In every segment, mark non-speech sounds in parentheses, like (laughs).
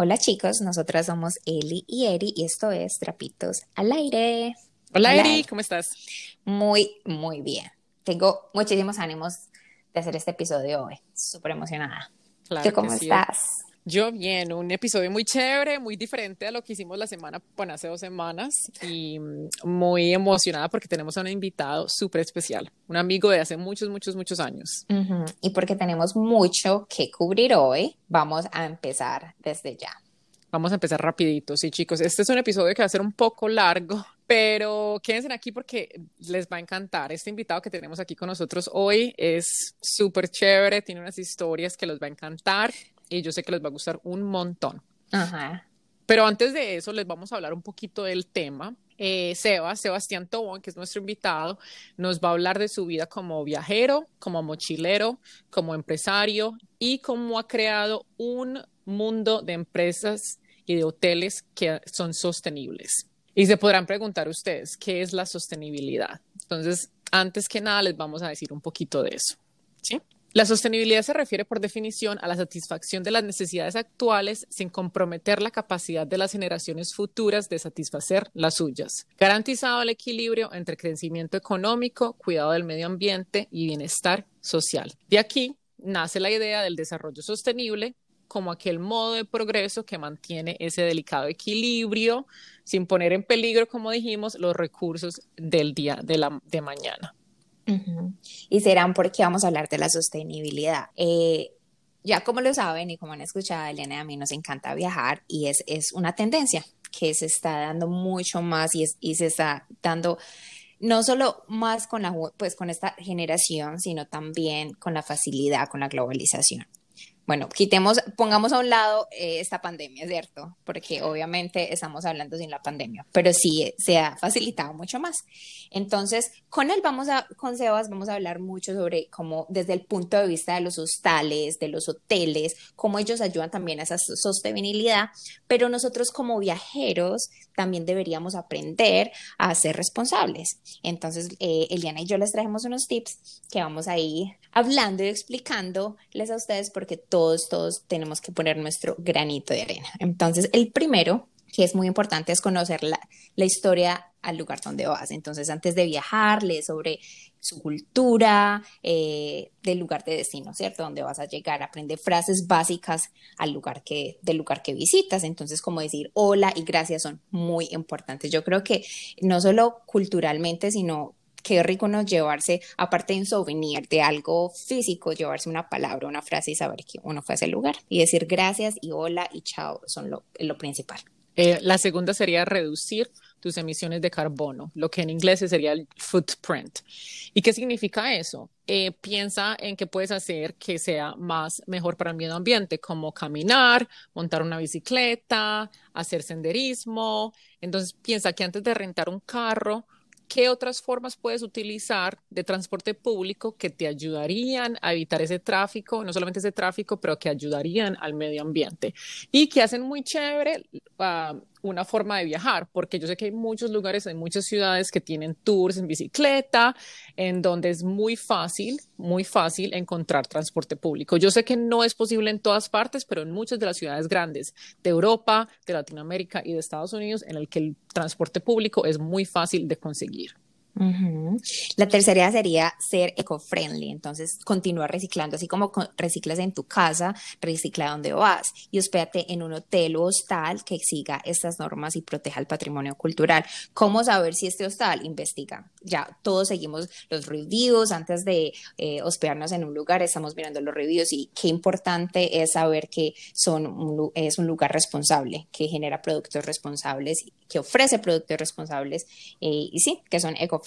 Hola chicos, nosotras somos Eli y Eri y esto es Trapitos al aire. Hola, Eri, ¿cómo estás? Muy, muy bien. Tengo muchísimos ánimos de hacer este episodio hoy. Súper emocionada. Claro cómo que sí. estás? Yo bien, un episodio muy chévere, muy diferente a lo que hicimos la semana, bueno, hace dos semanas y mm, muy emocionada porque tenemos a un invitado súper especial, un amigo de hace muchos, muchos, muchos años. Ujú, Y porque tenemos mucho que cubrir hoy, vamos a empezar desde ya. Vamos a empezar rapidito, sí chicos, este es un episodio que va a ser un poco largo, pero quédense aquí porque les va a encantar. Este invitado que tenemos aquí con nosotros hoy es súper chévere, tiene unas historias que les va a encantar y yo sé que les va a gustar un montón. Ajá. Pero antes de eso, les vamos a hablar un poquito del tema. Eh, Sebas, Sebastián Tobón, que es nuestro invitado, nos va a hablar de su vida como viajero, como mochilero, como empresario y cómo ha creado un mundo de empresas y de hoteles que son sostenibles. Y se podrán preguntar ustedes, ¿qué es la sostenibilidad? Entonces, antes que nada, les vamos a decir un poquito de eso. ¿sí? La sostenibilidad se refiere por definición a la satisfacción de las necesidades actuales sin comprometer la capacidad de las generaciones futuras de satisfacer las suyas, garantizado el equilibrio entre crecimiento económico, cuidado del medio ambiente y bienestar social. De aquí nace la idea del desarrollo sostenible como aquel modo de progreso que mantiene ese delicado equilibrio sin poner en peligro, como dijimos, los recursos del día de, de mañana. Y serán porque vamos a hablar de la sostenibilidad. Eh, ya como lo saben y como han escuchado, Elena y a mí nos encanta viajar y es, es una tendencia que se está dando mucho más y, es, y se está dando no solo más con la, pues con esta generación, sino también con la facilidad, con la globalización. Bueno, quitemos, pongamos a un lado eh, esta pandemia, ¿cierto? Porque obviamente estamos hablando sin la pandemia, pero sí se ha facilitado mucho más. Entonces, con él vamos a, con Sebas vamos a hablar mucho sobre cómo desde el punto de vista de los hostales, de los hoteles, cómo ellos ayudan también a esa so- sostenibilidad, pero nosotros como viajeros también deberíamos aprender a ser responsables. Entonces, eh, Eliana y yo les traemos unos tips que vamos a ir hablando y explicándoles a ustedes porque todos, todos tenemos que poner nuestro granito de arena. Entonces, el primero que es muy importante es conocer la, historia al lugar donde vas. Entonces, antes de viajar, lee sobre su cultura, eh, del lugar de destino, ¿cierto? Donde vas a llegar, aprende frases básicas al lugar que, del lugar que visitas. Entonces, como decir hola y gracias son muy importantes. Yo creo que no solo culturalmente, sino qué rico nos llevarse, aparte de un souvenir, de algo físico, llevarse una palabra, una frase y saber que uno fue a ese lugar. Y decir gracias y hola y chao son lo, lo principal. Eh, la segunda sería reducir tus emisiones de carbono, lo que en inglés sería el footprint. ¿Y qué significa eso? Eh, piensa en qué puedes hacer que sea más mejor para el medio ambiente, como caminar, montar una bicicleta, hacer senderismo. Entonces piensa que antes de rentar un carro, ¿qué otras formas puedes utilizar de transporte público que te ayudarían a evitar ese tráfico, no solamente ese tráfico, pero que ayudarían al medio ambiente? Y que hacen muy chévere uh, una forma de viajar, porque yo sé que hay muchos lugares, hay muchas ciudades que tienen tours en bicicleta, en donde es muy fácil, muy fácil encontrar transporte público. Yo sé que no es posible en todas partes, pero en muchas de las ciudades grandes de Europa, de Latinoamérica y de Estados Unidos, en el que el transporte público es muy fácil de conseguir. Uh -huh. La tercera sería ser eco-friendly, entonces continúa reciclando, así como reciclas en tu casa, recicla donde vas y hospédate en un hotel o hostal que siga estas normas y proteja el patrimonio cultural. ¿Cómo saber si este hostal investiga? Ya todos seguimos los reviews antes de eh, hospedarnos en un lugar, estamos mirando los reviews y qué importante es saber que son un, es un lugar responsable, que genera productos responsables, que ofrece productos responsables eh, y sí, que son eco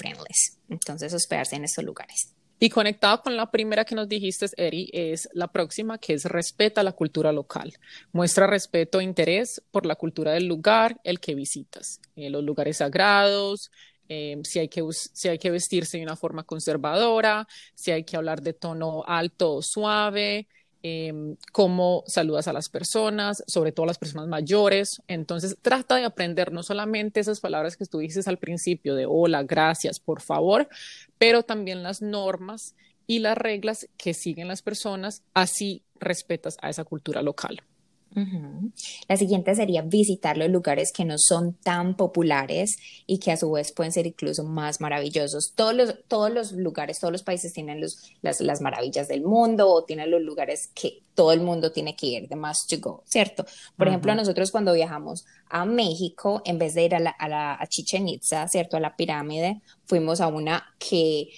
Entonces, hospedarse en estos lugares. Y conectado con la primera que nos dijiste, Eri, es la próxima, que es respeta la cultura local. Muestra respeto e interés por la cultura del lugar, el que visitas, eh, los lugares sagrados, eh, si, hay que, si hay que vestirse de una forma conservadora, si hay que hablar de tono alto o suave, eh, cómo saludas a las personas, sobre todo a las personas mayores. Entonces, trata de aprender no solamente esas palabras que tú dices al principio de hola, gracias, por favor, pero también las normas y las reglas que siguen las personas, así respetas a esa cultura local. La siguiente sería visitar los lugares que no son tan populares y que a su vez pueden ser incluso más maravillosos. Todos los, todos los lugares, todos los países tienen los, las, las, maravillas del mundo o tienen los lugares que todo el mundo tiene que ir, de más to go, ¿cierto? Por ejemplo, nosotros cuando viajamos a México, en vez de ir a, la, a, la, a Chichen Itza, ¿cierto? A la pirámide, fuimos a una que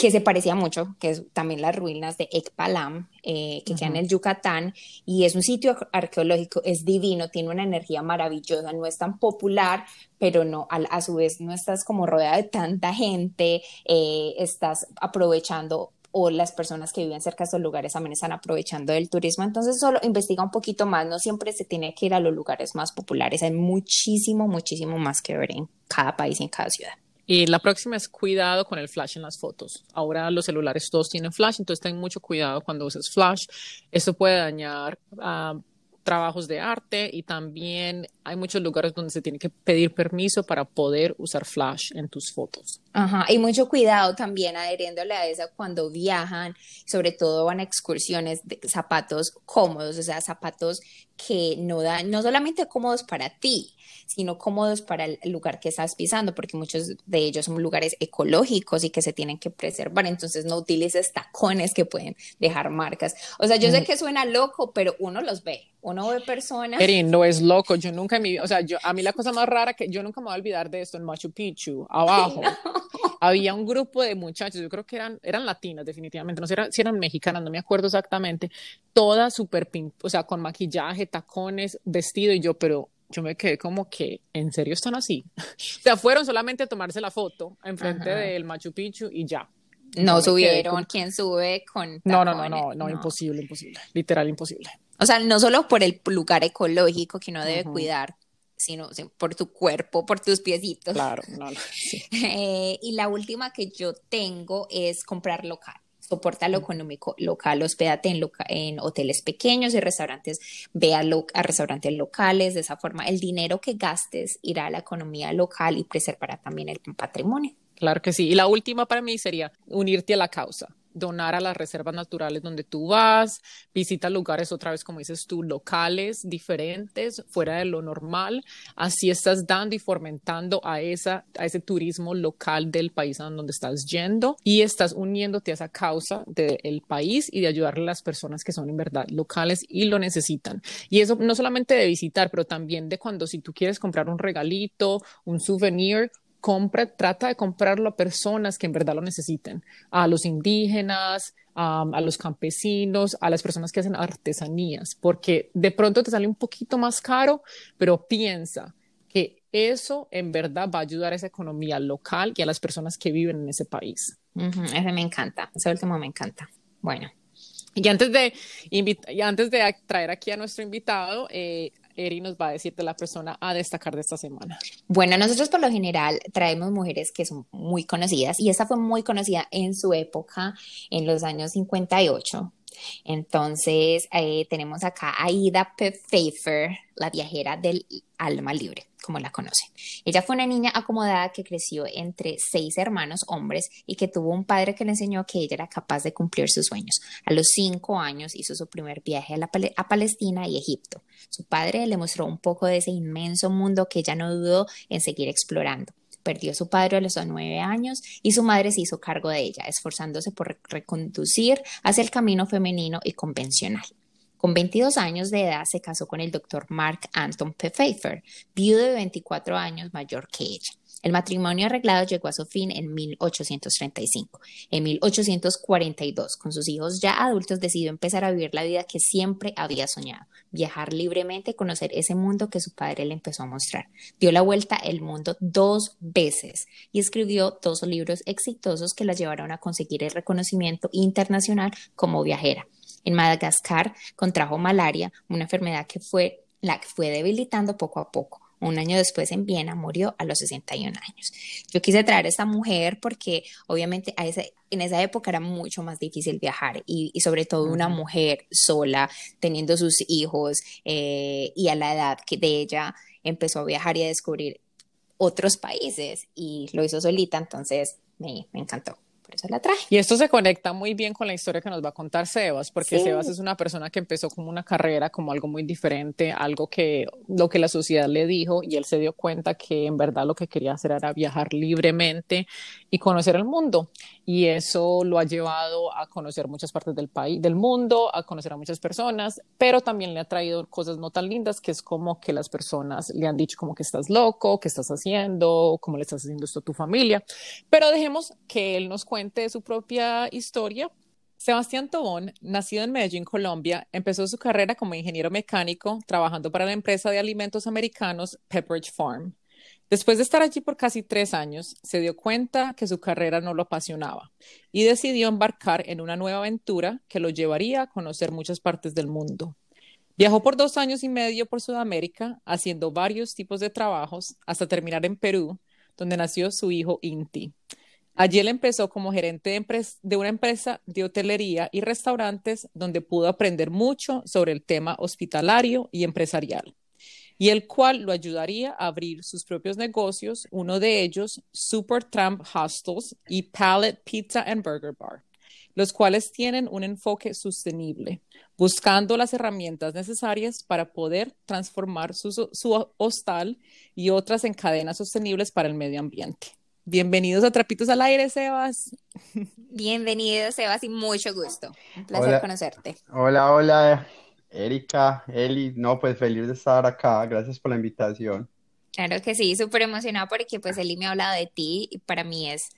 que se parecía mucho, que es también las ruinas de Ekpalam, eh, que queda en el Yucatán, y es un sitio arqueológico, es divino, tiene una energía maravillosa, no es tan popular, pero no, a, su vez no estás como rodeada de tanta gente, eh, estás aprovechando o las personas que viven cerca de estos lugares también están aprovechando del turismo. Entonces, solo investiga un poquito más, no siempre se tiene que ir a los lugares más populares, hay muchísimo, muchísimo más que ver en cada país y en cada ciudad. Y la próxima es cuidado con el flash en las fotos. Ahora los celulares todos tienen flash, entonces ten mucho cuidado cuando uses flash. Esto puede dañar uh, trabajos de arte y también hay muchos lugares donde se tiene que pedir permiso para poder usar flash en tus fotos. Ajá, y mucho cuidado también adheriéndole a esa cuando viajan, sobre todo van a excursiones de zapatos cómodos, o sea, zapatos que no dan, no solamente cómodos para ti, sino cómodos para el lugar que estás pisando, porque muchos de ellos son lugares ecológicos y que se tienen que preservar, entonces no utilices tacones que pueden dejar marcas. O sea, yo sé que suena loco, pero uno los ve, uno ve personas. Erin, no es loco, yo nunca en mi vida, o sea, yo, a mí la cosa más rara que yo nunca me voy a olvidar de esto en Machu Picchu, abajo. (laughs) Había un grupo de muchachos, yo creo que eran, eran latinas definitivamente, no sé si eran mexicanas, no me acuerdo exactamente, todas súper, o sea, con maquillaje, tacones, vestido y yo, pero yo me quedé como que, ¿en serio están así? (laughs) o sea, fueron solamente a tomarse la foto enfrente del Machu Picchu y ya. No subieron, ¿quién sube con no, no, no, no, no, imposible, imposible, literal imposible. O sea, no solo por el lugar ecológico que uno debe cuidar, sino por tu cuerpo, por tus piecitos. Claro, no, no (laughs) eh, y la última que yo tengo es comprar local soporta lo económico local, hospédate en, en hoteles pequeños y restaurantes, ve a, a, restaurantes locales, de esa forma el dinero que gastes irá a la economía local y preservará también el patrimonio. Claro que sí. Y la última para mí sería unirte a la causa donar a las reservas naturales donde tú vas, visita lugares otra vez, como dices tú, locales, diferentes, fuera de lo normal. Así estás dando y fomentando a, esa, a ese turismo local del país a donde estás yendo y estás uniéndote a esa causa del país y de ayudarle a las personas que son en verdad locales y lo necesitan. Y eso no solamente de visitar, pero también de cuando si tú quieres comprar un regalito, un souvenir, compra, trata de comprarlo a personas que en verdad lo necesiten, a los indígenas, a los campesinos, a las personas que hacen artesanías, porque de pronto te sale un poquito más caro, pero piensa que eso en verdad va a ayudar a esa economía local y a las personas que viven en ese país. Ese me encanta, ese último me encanta. Bueno. Y antes de, y antes de traer aquí a nuestro invitado, eh, Eri nos va a decir de la persona a destacar de esta semana. Bueno, nosotros por lo general traemos mujeres que son muy conocidas y esta fue muy conocida en su época, en los años 58. Entonces, eh, tenemos acá a Ida. Pfeiffer, la viajera del alma libre, como la conocen. Ella fue una niña acomodada que creció entre seis hermanos hombres y que tuvo un padre que le enseñó que ella era capaz de cumplir sus sueños. A los cinco años hizo su primer viaje a, a Palestina y Egipto. Su padre le mostró un poco de ese inmenso mundo que ella no dudó en seguir explorando perdió a su padre a los nueve años y su madre se hizo cargo de ella, esforzándose por reconducir hacia el camino femenino y convencional. Con 22 años de edad se casó con el doctor Mark Anton. Pfeiffer, viudo de 24 años mayor que ella. El matrimonio arreglado llegó a su fin en 1835. En 1842, con sus hijos ya adultos, decidió empezar a vivir la vida que siempre había soñado, viajar libremente, conocer ese mundo que su padre le empezó a mostrar. Dio la vuelta al mundo dos veces y escribió dos libros exitosos que la llevaron a conseguir el reconocimiento internacional como viajera. En Madagascar contrajo malaria, una enfermedad que fue la que fue debilitando poco a poco. Un año después en Viena murió a los 61 años. Yo quise traer a esta mujer porque obviamente a ese, en esa época era mucho más difícil viajar y, sobre todo una mujer sola, teniendo sus hijos eh, y a la edad que de ella empezó a viajar y a descubrir otros países y lo hizo solita, entonces me, me encantó por eso la traje. Y esto se conecta muy bien con la historia que nos va a contar Sebas, porque Sebas es una persona que empezó como una carrera, como algo muy diferente, algo que lo que la sociedad le dijo y él se dio cuenta que en verdad lo que quería hacer era viajar libremente y conocer el mundo. Y eso lo ha llevado a conocer muchas partes del país, del mundo, a conocer a muchas personas, pero también le ha traído cosas no tan lindas, que es como que las personas le han dicho como que estás loco, que estás haciendo, cómo le estás haciendo esto a tu familia. Pero dejemos que él nos cuente su propia historia. Sebastián Tobón, nacido en Medellín, Colombia, empezó su carrera como ingeniero mecánico trabajando para la empresa de alimentos americanos Pepperidge Farm. Después de estar allí por casi tres años, se dio cuenta que su carrera no lo apasionaba y decidió embarcar en una nueva aventura que lo llevaría a conocer muchas partes del mundo. Viajó por dos años y medio por Sudamérica, haciendo varios tipos de trabajos, hasta terminar en Perú, donde nació su hijo Inti. Allí él empezó como gerente de, una empresa de hotelería y restaurantes donde pudo aprender mucho sobre el tema hospitalario y empresarial, y el cual lo ayudaría a abrir sus propios negocios, uno de ellos Supertramp Hostels y Palette Pizza and Burger Bar, los cuales tienen un enfoque sostenible, buscando las herramientas necesarias para poder transformar su hostal y otras en cadenas sostenibles para el medio ambiente. Bienvenidos a Trapitos al Aire, Sebas. Bienvenido, Sebas, y mucho gusto. Un placer conocerte. Hola, hola, Erika, Eli. No, pues feliz de estar acá. Gracias por la invitación. Claro que sí, súper emocionada porque pues Eli me ha hablado de ti y para mí es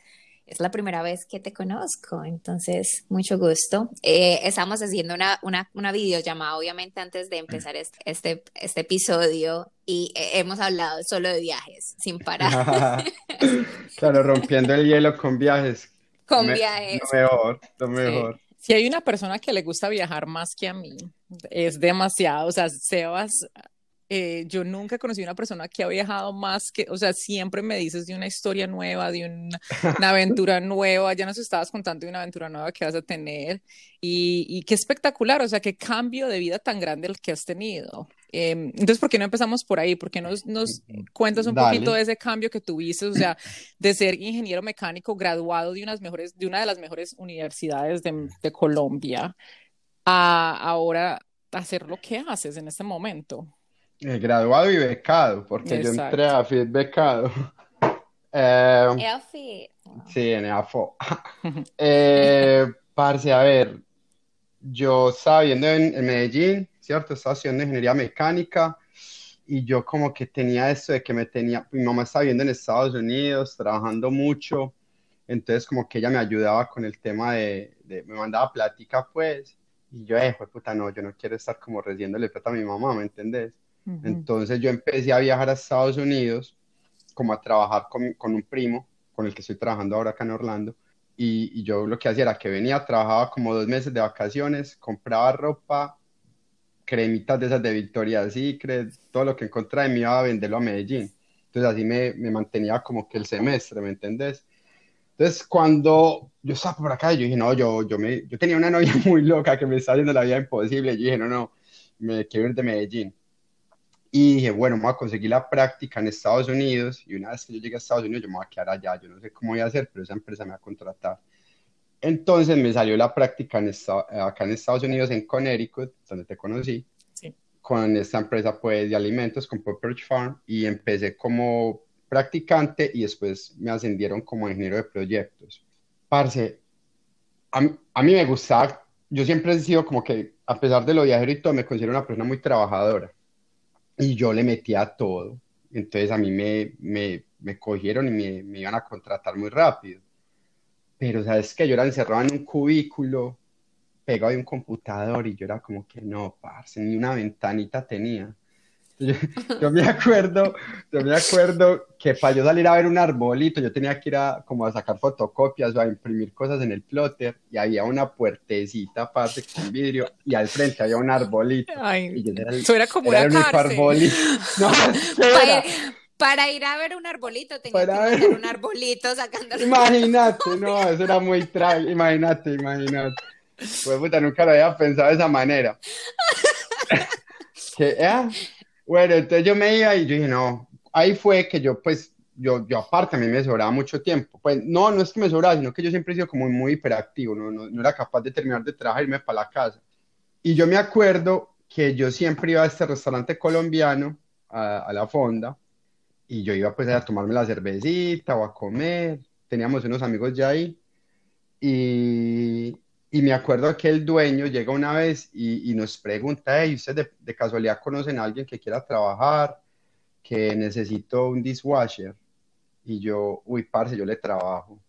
es la primera vez que te conozco, entonces mucho gusto. Eh, estamos haciendo una, una, una, videollamada, obviamente, antes de empezar este, este, episodio y hemos hablado solo de viajes, sin parar. (laughs) claro, rompiendo el hielo con viajes. Con viajes. Lo mejor, lo mejor. Si hay una persona que le gusta viajar más que a mí, es demasiado. O sea, Sebas eh, yo nunca he conocido una persona que ha viajado más que, o sea, siempre me dices de una historia nueva, de (laughs) una, aventura nueva, ya nos estabas contando de una aventura nueva que vas a tener y, y qué espectacular, o sea, qué cambio de vida tan grande el que has tenido. Em, entonces, ¿por qué no empezamos por ahí? ¿Por qué nos, nos cuentas un poquito de ese cambio que tuviste, o sea, de ser ingeniero mecánico graduado de, unas mejores, de una de las mejores universidades de, de Colombia a ahora hacer lo que haces en este momento? Eh, graduado y becado, porque yo entré a FIT becado. (laughs) Eh, sí, en EAFO. (laughs) eh, parce, a ver, yo estaba viendo en, Medellín, ¿cierto? Estaba estudiando ingeniería mecánica y yo como que tenía esto de que me tenía, mi mamá estaba viendo en Estados Unidos, trabajando mucho, entonces como que ella me ayudaba con el tema de, de me mandaba plática pues, y yo, eh, puta, no, yo no quiero estar como recibiéndole plata a mi mamá, ¿me entendés? Entonces yo empecé a viajar a Estados Unidos, como a trabajar con, con, un primo, con el que estoy trabajando ahora acá en Orlando. Y, y, yo lo que hacía era que venía, trabajaba como dos meses de vacaciones, compraba ropa, cremitas de esas de Victoria's Secret, todo lo que encontraba y me iba a venderlo a Medellín. Entonces así me, me mantenía como que el semestre, ¿me entendés? Entonces, cuando yo estaba por acá, yo dije, no, yo, yo, me, yo tenía una novia (laughs) muy loca que me estaba haciendo la vida imposible. Yo dije, no, no, me quiero ir de Medellín. Y dije, bueno, me voy a conseguir la práctica en Estados Unidos. Y una vez que yo llegue a Estados Unidos, yo me voy a quedar allá. Yo no sé cómo voy a hacer, pero esa empresa me va a contratar. Entonces me salió la práctica en acá en Estados Unidos, en Connecticut, donde te conocí, con esta empresa pues, de alimentos, con Pepperidge Farm. Y empecé como practicante y después me ascendieron como ingeniero de proyectos. Parce, a, a mí me gustaba, yo siempre he sido como que, a pesar de lo viajero y todo, me considero una persona muy trabajadora y yo le metía todo. Entonces a mí me, me, me cogieron y me, me, iban a contratar muy rápido. Pero sabes que yo era encerrado en un cubículo, pegado de un computador y yo era como que no, parce, ni una ventanita tenía. Yo, me (laughs) acuerdo, yo me acuerdo que para yo salir a ver un arbolito, yo tenía que ir a, como a sacar fotocopias o a imprimir cosas en el plotter y había una puertecita aparte con vidrio y al frente había un arbolito. y yo era, eso era como una arbolito. (laughs) No, para, para, ir a ver un arbolito tenía que ver... un arbolito sacando. Imagínate, no, eso era muy trágico. Imagínate, imagínate. Pues puta, nunca lo había pensado de esa manera. (laughs) (laughs) que, ¿eh? Bueno, entonces yo me iba y yo dije, no, ahí fue que yo pues yo, yo aparte a mí me sobraba mucho tiempo. Pues no, no es que me sobraba, sino que yo siempre he sido como muy hiperactivo, no, no, no era capaz de terminar de trabajar y irme para la casa. Y yo me acuerdo que yo siempre iba a este restaurante colombiano, a, a la fonda, y yo iba pues a tomarme la cervecita o a comer, teníamos unos amigos ya ahí, y, y me acuerdo que el dueño llega una vez y, y nos pregunta, hey, ¿ustedes de, de, casualidad conocen a alguien que quiera trabajar? Que necesito un dishwasher. Y yo, uy, parce, yo le trabajo.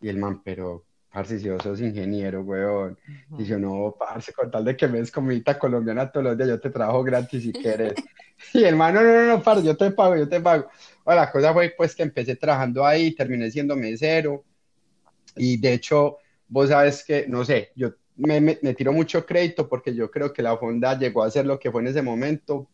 Y el man, pero, parce, si vos sos ingeniero, weón. Uh -huh. Y yo, no, parce, con tal de que me des comida colombiana todos los días, yo te trabajo gratis si quieres. (laughs) y el man, no, no, no, no, parce, yo te pago, yo te pago. Bueno, la cosa fue, pues, que empecé trabajando ahí, terminé siendo mesero. Y, de hecho, vos sabes que, no sé, yo me, me, me, tiro mucho crédito porque yo creo que la fonda llegó a ser lo que fue en ese momento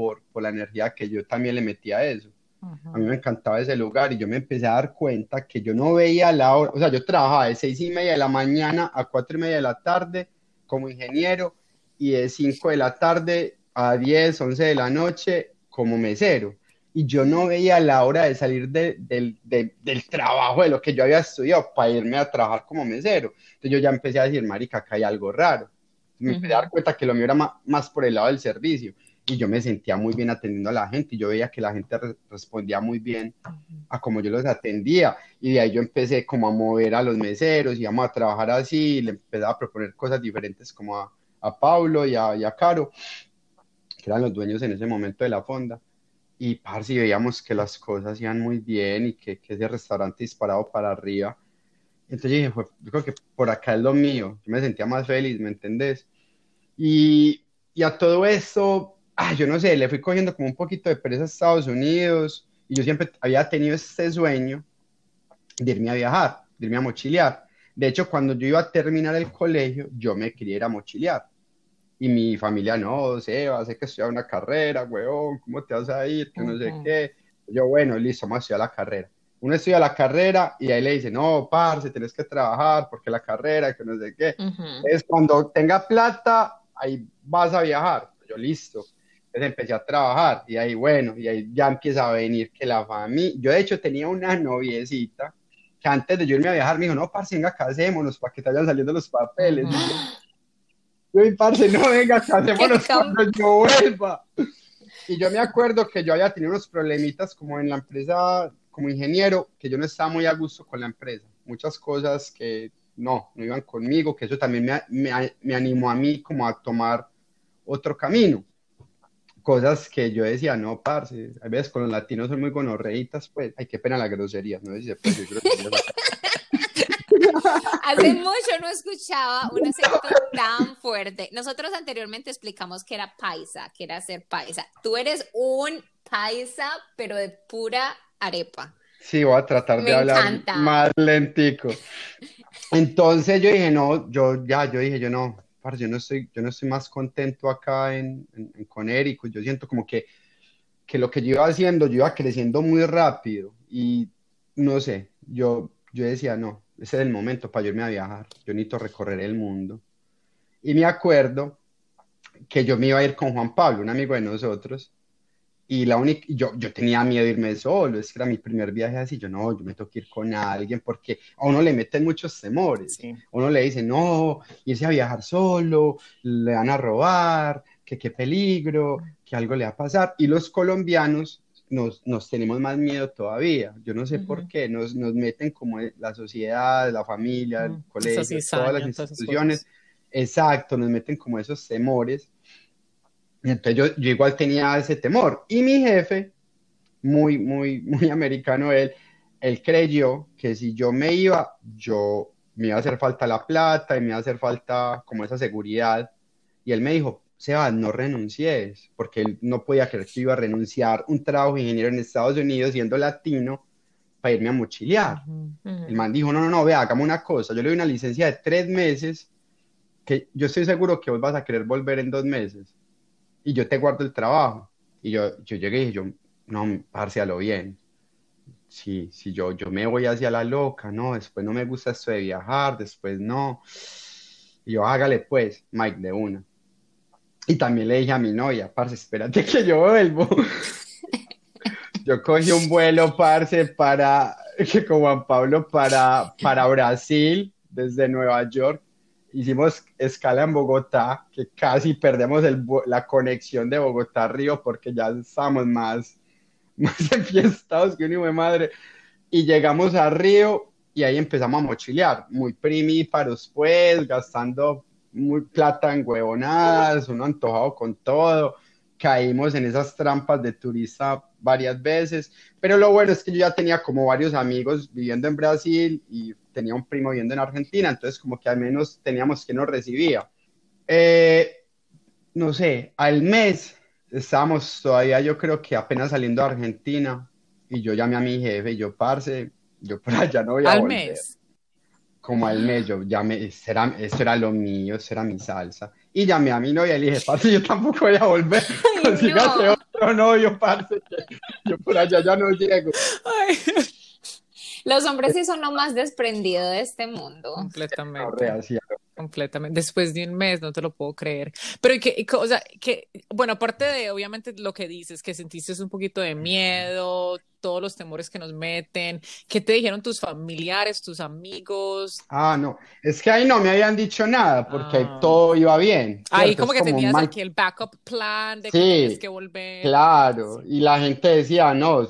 por, por la energía que yo también le metí a eso. -huh. A mí me encantaba ese lugar y yo me empecé a dar cuenta que yo no veía la hora, o sea, yo trabajaba de seis y media de la mañana a cuatro y media de la tarde como ingeniero y de cinco de la tarde a diez, once de la noche como mesero y yo no veía la hora de salir de, de, de, del trabajo, de lo que yo había estudiado, para irme a trabajar como mesero. Entonces yo ya empecé a decir, marica, acá hay algo raro. Me empecé a dar cuenta que lo mío era más, más, por el lado del servicio. Y yo me sentía muy bien atendiendo a la gente y yo veía que la gente re respondía muy bien a como yo los atendía. Y de ahí yo empecé como a mover a los meseros, y íbamos a trabajar así, y le empecé a proponer cosas diferentes como a, a Pablo y a, y a Caro, que eran los dueños en ese momento de la fonda y parce, veíamos que las cosas iban muy bien y que, que ese restaurante disparado para arriba. Entonces dije, yo creo que por acá es lo mío. Yo me sentía más feliz, ¿me entendés? Y, y a todo esto, ah, yo no sé, le fui cogiendo como un poquito de pereza a Estados Unidos y yo siempre había tenido este sueño de irme a viajar, de irme a mochilear. De hecho, cuando yo iba a terminar el colegio, yo me quería ir a mochilear. Y mi familia, no, Seba, sé que estudiar una carrera, weón, ¿cómo te vas a ir? Que no sé qué. Yo, bueno, listo, vamos a estudiar la carrera. Uno estudia la carrera y ahí le dice, no, parce, tienes que trabajar porque la carrera, que no sé qué. Uh -huh. Es cuando tenga plata, ahí vas a viajar. Yo, listo. Entonces empecé a trabajar y ahí, bueno, y ahí ya empieza a venir que la familia. Yo, de hecho, tenía una noviecita que antes de yo irme a viajar me dijo, no, parce, venga, casémonos para que te vayan saliendo los papeles. Uh -huh. Yo, parce, no venga, casémonos cuando yo vuelva. Y yo me acuerdo que yo había tenido unos problemitas como en la empresa, como ingeniero, que yo no estaba muy a gusto con la empresa. Muchas cosas que no, no iban conmigo, que eso también me, me, me animó a mí como a tomar otro camino. Cosas que yo decía, no, parce, a veces con los latinos son muy gonorreitas, pues, ay, qué pena la grosería, no sé si se puede decir Hace mucho no escuchaba un acento tan fuerte. Nosotros anteriormente explicamos que era paisa, que era ser paisa. Tú eres un paisa, pero de pura arepa. Sí, voy a tratar Me de hablar encanta. más lentico. (laughs) Entonces yo dije, no, yo ya, yo dije, yo no, yo no estoy, yo no estoy más contento acá en, en, en. Yo siento como que, que lo que yo iba haciendo, yo iba creciendo muy rápido y no sé, yo, yo decía, no, ese es el momento para irme a viajar, yo necesito recorrer el mundo. Y me acuerdo que yo me iba a ir con Juan Pablo, un amigo de nosotros, y la única, yo, yo tenía miedo de irme solo, es que era mi primer viaje así, yo no, yo me tengo que ir con alguien, porque a uno le meten muchos temores, sí. uno le dice, no, irse a viajar solo, le van a robar, que qué peligro, que algo le va a pasar, y los colombianos nos, nos, tenemos más miedo todavía. Yo no sé uh -huh. por qué, nos, nos, meten como la sociedad, la familia, el uh -huh. colegio, todas las instituciones. Exacto, nos meten como esos temores. Y entonces yo, yo, igual tenía ese temor. Y mi jefe, muy, muy, muy americano él, él creyó que si yo me iba, yo me iba a hacer falta la plata y me iba a hacer falta como esa seguridad. Y él me dijo, Sebas, no renuncies, porque él no podía creer que iba a renunciar un trabajo de ingeniero en Estados Unidos siendo latino para irme a mochilear. Uh -huh. El man dijo, no, no, no, vea, hagamos una cosa, yo le doy una licencia de tres meses, que yo estoy seguro que vos vas a querer volver en dos meses, y yo te guardo el trabajo. Y yo, yo llegué y dije, yo, no, parce, a lo bien. Si, si yo, yo me voy hacia la loca, no, después no me gusta esto de viajar, después no. Y yo, hágale pues, Mike, de una. Y también le dije a mi novia, parce, espérate que yo vuelvo. (laughs) yo cogí un vuelo, parce, para, (laughs) con Juan Pablo, para, para Brasil, desde Nueva York. Hicimos escala en Bogotá, que casi perdemos el, la conexión de Bogotá a Río porque ya estábamos más, (laughs) más enfiestados que un hijo de madre. Y llegamos a Río y ahí empezamos a mochilear, muy primíparos pues, gastando muy plata en huevonadas, uno antojado con todo, caímos en esas trampas de turista varias veces, pero lo bueno es que yo ya tenía como varios amigos viviendo en Brasil y tenía un primo viviendo en Argentina, entonces como que al menos teníamos que nos recibía. Eh, no sé, al mes estábamos todavía yo creo que apenas saliendo de Argentina y yo llamé a mi jefe y yo, parce, yo por allá no voy a al volver. mes. Como al mes, yo llamé, eso era, eso era lo mío, eso era mi salsa. Y llamé a mi novia y le dije, parce, yo tampoco voy a volver. (laughs) Consígase no. Otro novio, parce, que yo por allá ya no llego. Ay, Los hombres sí son lo más desprendido de este mundo. completamente. Sí, Completamente. Después de un mes, no te lo puedo creer. Pero, que, o sea, que, bueno, aparte de obviamente lo que dices, que sentiste un poquito de miedo, todos los temores que nos meten, ¿qué te dijeron tus familiares, tus amigos? Ah, no, es que ahí no me habían dicho nada porque ahí Ah. todo iba bien. Ahí ¿cierto? como Es que tenías mal- aquí el backup plan de que Sí, tienes que volver. Claro, y la gente decía, no,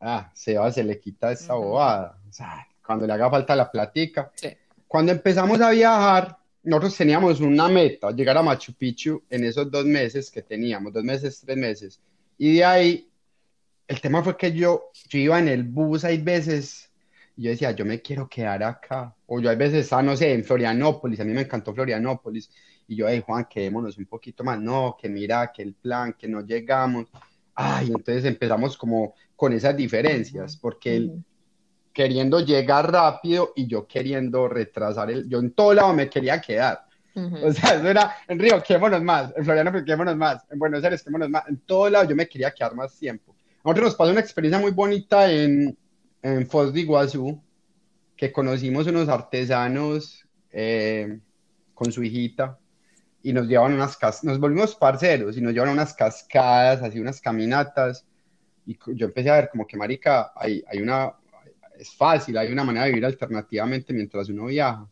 ah, Seba se le quita esta Ujú. bobada. O sea, cuando le haga falta la platica. Sí. Cuando empezamos a viajar, nosotros teníamos una meta, llegar a Machu Picchu en esos dos meses que teníamos, dos meses, tres meses. Y de ahí, el tema fue que yo, iba en el bus, hay veces, y yo decía, yo me quiero quedar acá. O yo hay veces estaba, no sé, en Florianópolis, a mí me encantó Florianópolis. Y yo, hey, Juan, quedémonos un poquito más. No, que mira, que el plan, que no llegamos. Ay, entonces empezamos como con esas diferencias, porque Ujú. Queriendo llegar rápido y yo queriendo retrasar el, yo en todo lado me quería quedar. O sea, eso era en Río, quedémonos más, en Florianópolis, quedémonos más, en Buenos Aires, quedémonos más, en todo lado yo me quería quedar más tiempo. A nosotros nos pasó una experiencia muy bonita en, en Foz de Iguazú, que conocimos unos artesanos eh, con su hijita y nos llevaban unas cas nos volvimos parceros y nos llevaban unas cascadas, así unas caminatas y yo empecé a ver como que marica, hay, hay una, es fácil, hay una manera de vivir alternativamente mientras uno viaja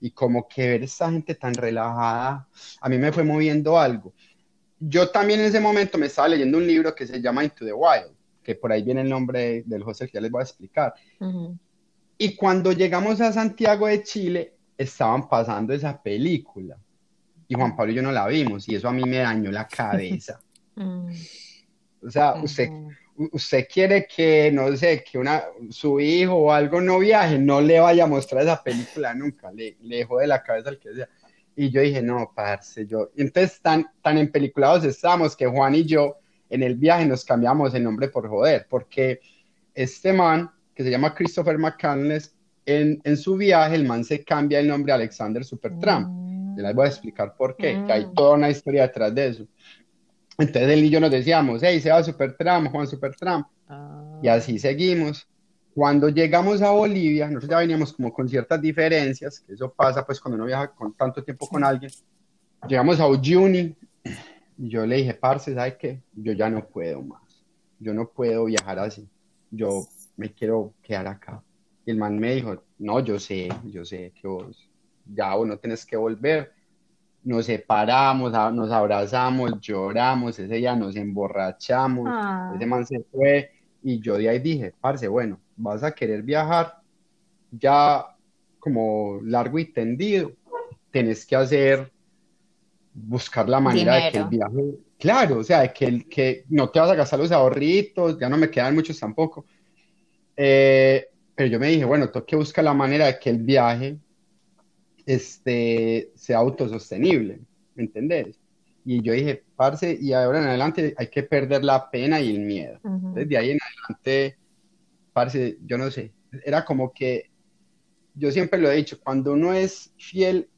y como que ver esta gente tan relajada, a mí me fue moviendo algo. Yo también en ese momento me estaba leyendo un libro que se llama Into the Wild, que por ahí viene el nombre del José que ya les voy a explicar. Y cuando llegamos a Santiago de Chile, estaban pasando esa película. Y Juan Pablo y yo no la vimos, y eso a mí me dañó la (laughs) cabeza. Mm. O sea, usted, usted quiere que, no sé, que una, su hijo o algo no viaje, no le vaya a mostrar esa película nunca, le, le jode la cabeza al que sea. Y yo dije, no, parce, yo. Y entonces tan, tan empeliculados estamos que Juan y yo en el viaje nos cambiamos el nombre por joder, porque este man, que se llama Christopher McCandless, en, en su viaje el man se cambia el nombre a Alexander Supertramp. Mm. Les voy a explicar por qué, que hay Mm. toda una historia detrás de eso. Entonces él y yo nos decíamos, hey, se va Supertramp, Juan Supertramp, Ah. y así seguimos. Cuando llegamos a Bolivia, nosotros ya veníamos como con ciertas diferencias, que eso pasa pues cuando uno viaja con tanto tiempo con alguien. Llegamos a Uyuni y yo le dije, parce, ¿sabes qué? Yo ya no puedo más. Yo no puedo viajar así. Yo me quiero quedar acá. Y el man me dijo, no, yo sé, yo sé que vos ya vos no tenés que volver. Nos separamos, nos abrazamos, lloramos, ese día nos emborrachamos. Ah. Ese man se fue y yo de ahí dije, parce, bueno, vas a querer viajar ya como largo y tendido, tenés que hacer, buscar la manera de que el viaje, claro, o sea, de que, el, que no te vas a gastar los ahorritos, ya no me quedan muchos tampoco. Eh, pero yo me dije, bueno, tengo que buscar la manera de que el viaje este, sea autosostenible, ¿me entendés? Y yo dije, parce, y ahora en adelante hay que perder la pena y el miedo. Ujú. Desde ahí en adelante, parce, yo no sé, era como que, yo siempre lo he dicho, cuando uno es fiel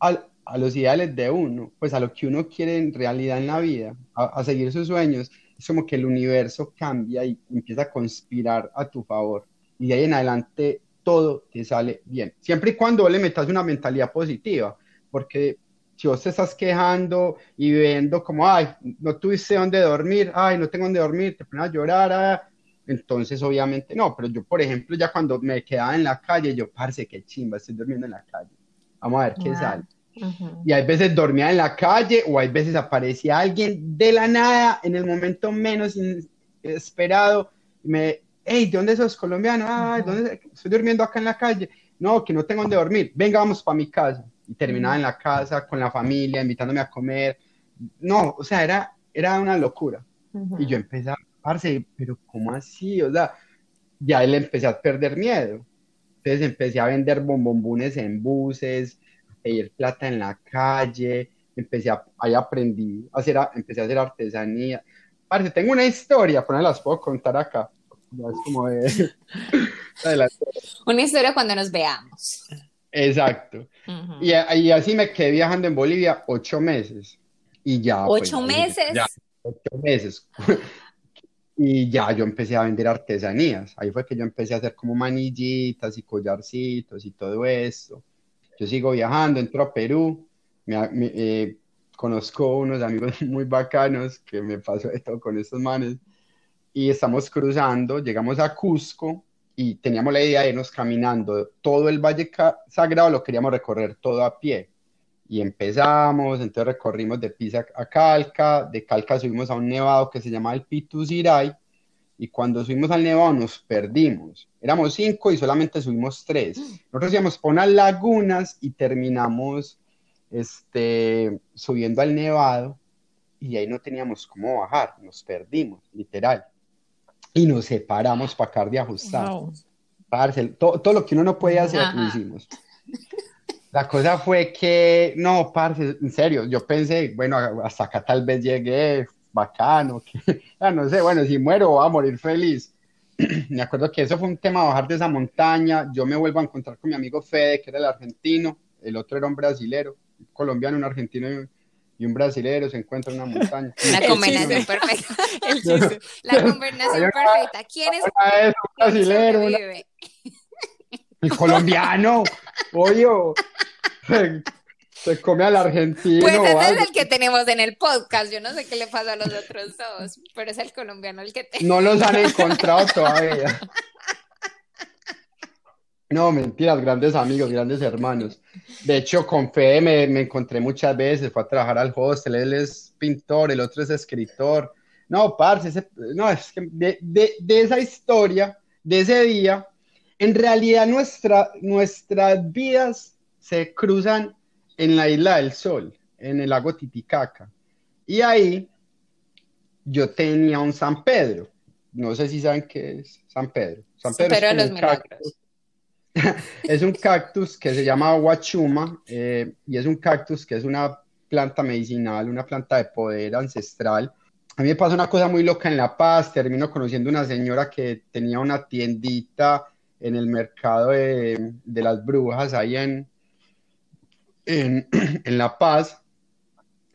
al- a los ideales de uno, pues a lo que uno quiere en realidad en la vida, a, a seguir sus sueños, es como que el universo cambia y empieza a conspirar a tu favor. Y de ahí en adelante todo te sale bien. Siempre y cuando le metas una mentalidad positiva, porque si vos te estás quejando y viendo como, ay, no tuviste dónde dormir, ay, no tengo dónde dormir, te pones a llorar, ah, entonces obviamente no, pero yo, por ejemplo, ya cuando me quedaba en la calle, yo, parce, qué chimba, estoy durmiendo en la calle, vamos a ver qué sale. Y hay veces dormía en la calle o hay veces aparecía alguien de la nada en el momento menos esperado me, hey, ¿de dónde sos colombiano? Ay, ¿dónde? Estoy durmiendo acá en la calle. No, que no tengo dónde dormir. Venga, vamos para mi casa. Y terminaba en la casa con la familia, invitándome a comer. No, o sea, era, era una locura. Y yo empecé a, parce, pero ¿cómo así? O sea, ya le empecé a perder miedo. Entonces empecé a vender bombombunes en buses, a pedir plata en la calle, empecé a, ahí aprendí, a hacer, empecé a hacer artesanía. Parce, tengo una historia, pero no las puedo contar acá. Es como de, (laughs) una historia cuando nos veamos. Exacto. y, y, así me quedé viajando en Bolivia ocho meses. Y ya. Pues, ¿Ocho meses? Ya, ocho meses. (laughs) y ya yo empecé a vender artesanías. Ahí fue que yo empecé a hacer como manillitas y collarcitos y todo eso. Yo sigo viajando, entro a Perú, me, eh, conozco unos amigos (laughs) muy bacanos que me pasó esto con estos manes y estamos cruzando, llegamos a Cusco y teníamos la idea de irnos caminando todo el Valle Sagrado, lo queríamos recorrer todo a pie. Y empezamos, entonces recorrimos de Pisa a Calca, de Calca subimos a un nevado que se llama el Pituziray, y cuando subimos al nevado nos perdimos. Éramos cinco y solamente subimos tres. Nosotros íbamos por unas lagunas y terminamos este, subiendo al nevado y ahí no teníamos cómo bajar, nos perdimos, literal y nos separamos para acabar de ajustar. todo, lo que uno no puede hacer, lo hicimos. La cosa fue que, no, parce, en serio, yo pensé, bueno, hasta acá tal vez llegué, bacano, que, (laughs) no sé, bueno, si muero voy a morir feliz. (clears throat) me acuerdo que eso fue un tema, bajar de esa montaña, yo me vuelvo a encontrar con mi amigo Fede, que era el argentino, el otro era un brasilero, un colombiano, un argentino y un brasilero se encuentra en una montaña. (laughs) La combinación perfecta. (laughs) La combinación perfecta. ¿Quién es? un brasilero. El colombiano. Oye. Se come al argentino. Pues ese es el que tenemos en el podcast. Yo no sé qué le pasa a los otros dos, pero es el colombiano el que tenemos. No los han encontrado todavía. (laughs) No, mentiras, grandes amigos, grandes hermanos. De hecho, con Fede me, me, encontré muchas veces, fue a trabajar al hostel, él es pintor, el otro es escritor. No, parce, no, es que de, de, de, esa historia, de ese día, en realidad nuestra, nuestras vidas se cruzan en la isla del Sol, en el lago Titicaca. Y ahí yo tenía un San Pedro. No sé si saben qué es San Pedro. San Pedro es los milagros. (laughs) es un cactus que se llama guachuma eh, y es un cactus que es una planta medicinal, una planta de poder ancestral. A mí me pasa una cosa muy loca en La Paz, termino conociendo una señora que tenía una tiendita en el mercado de, las brujas ahí en, (clears throat) en, La Paz.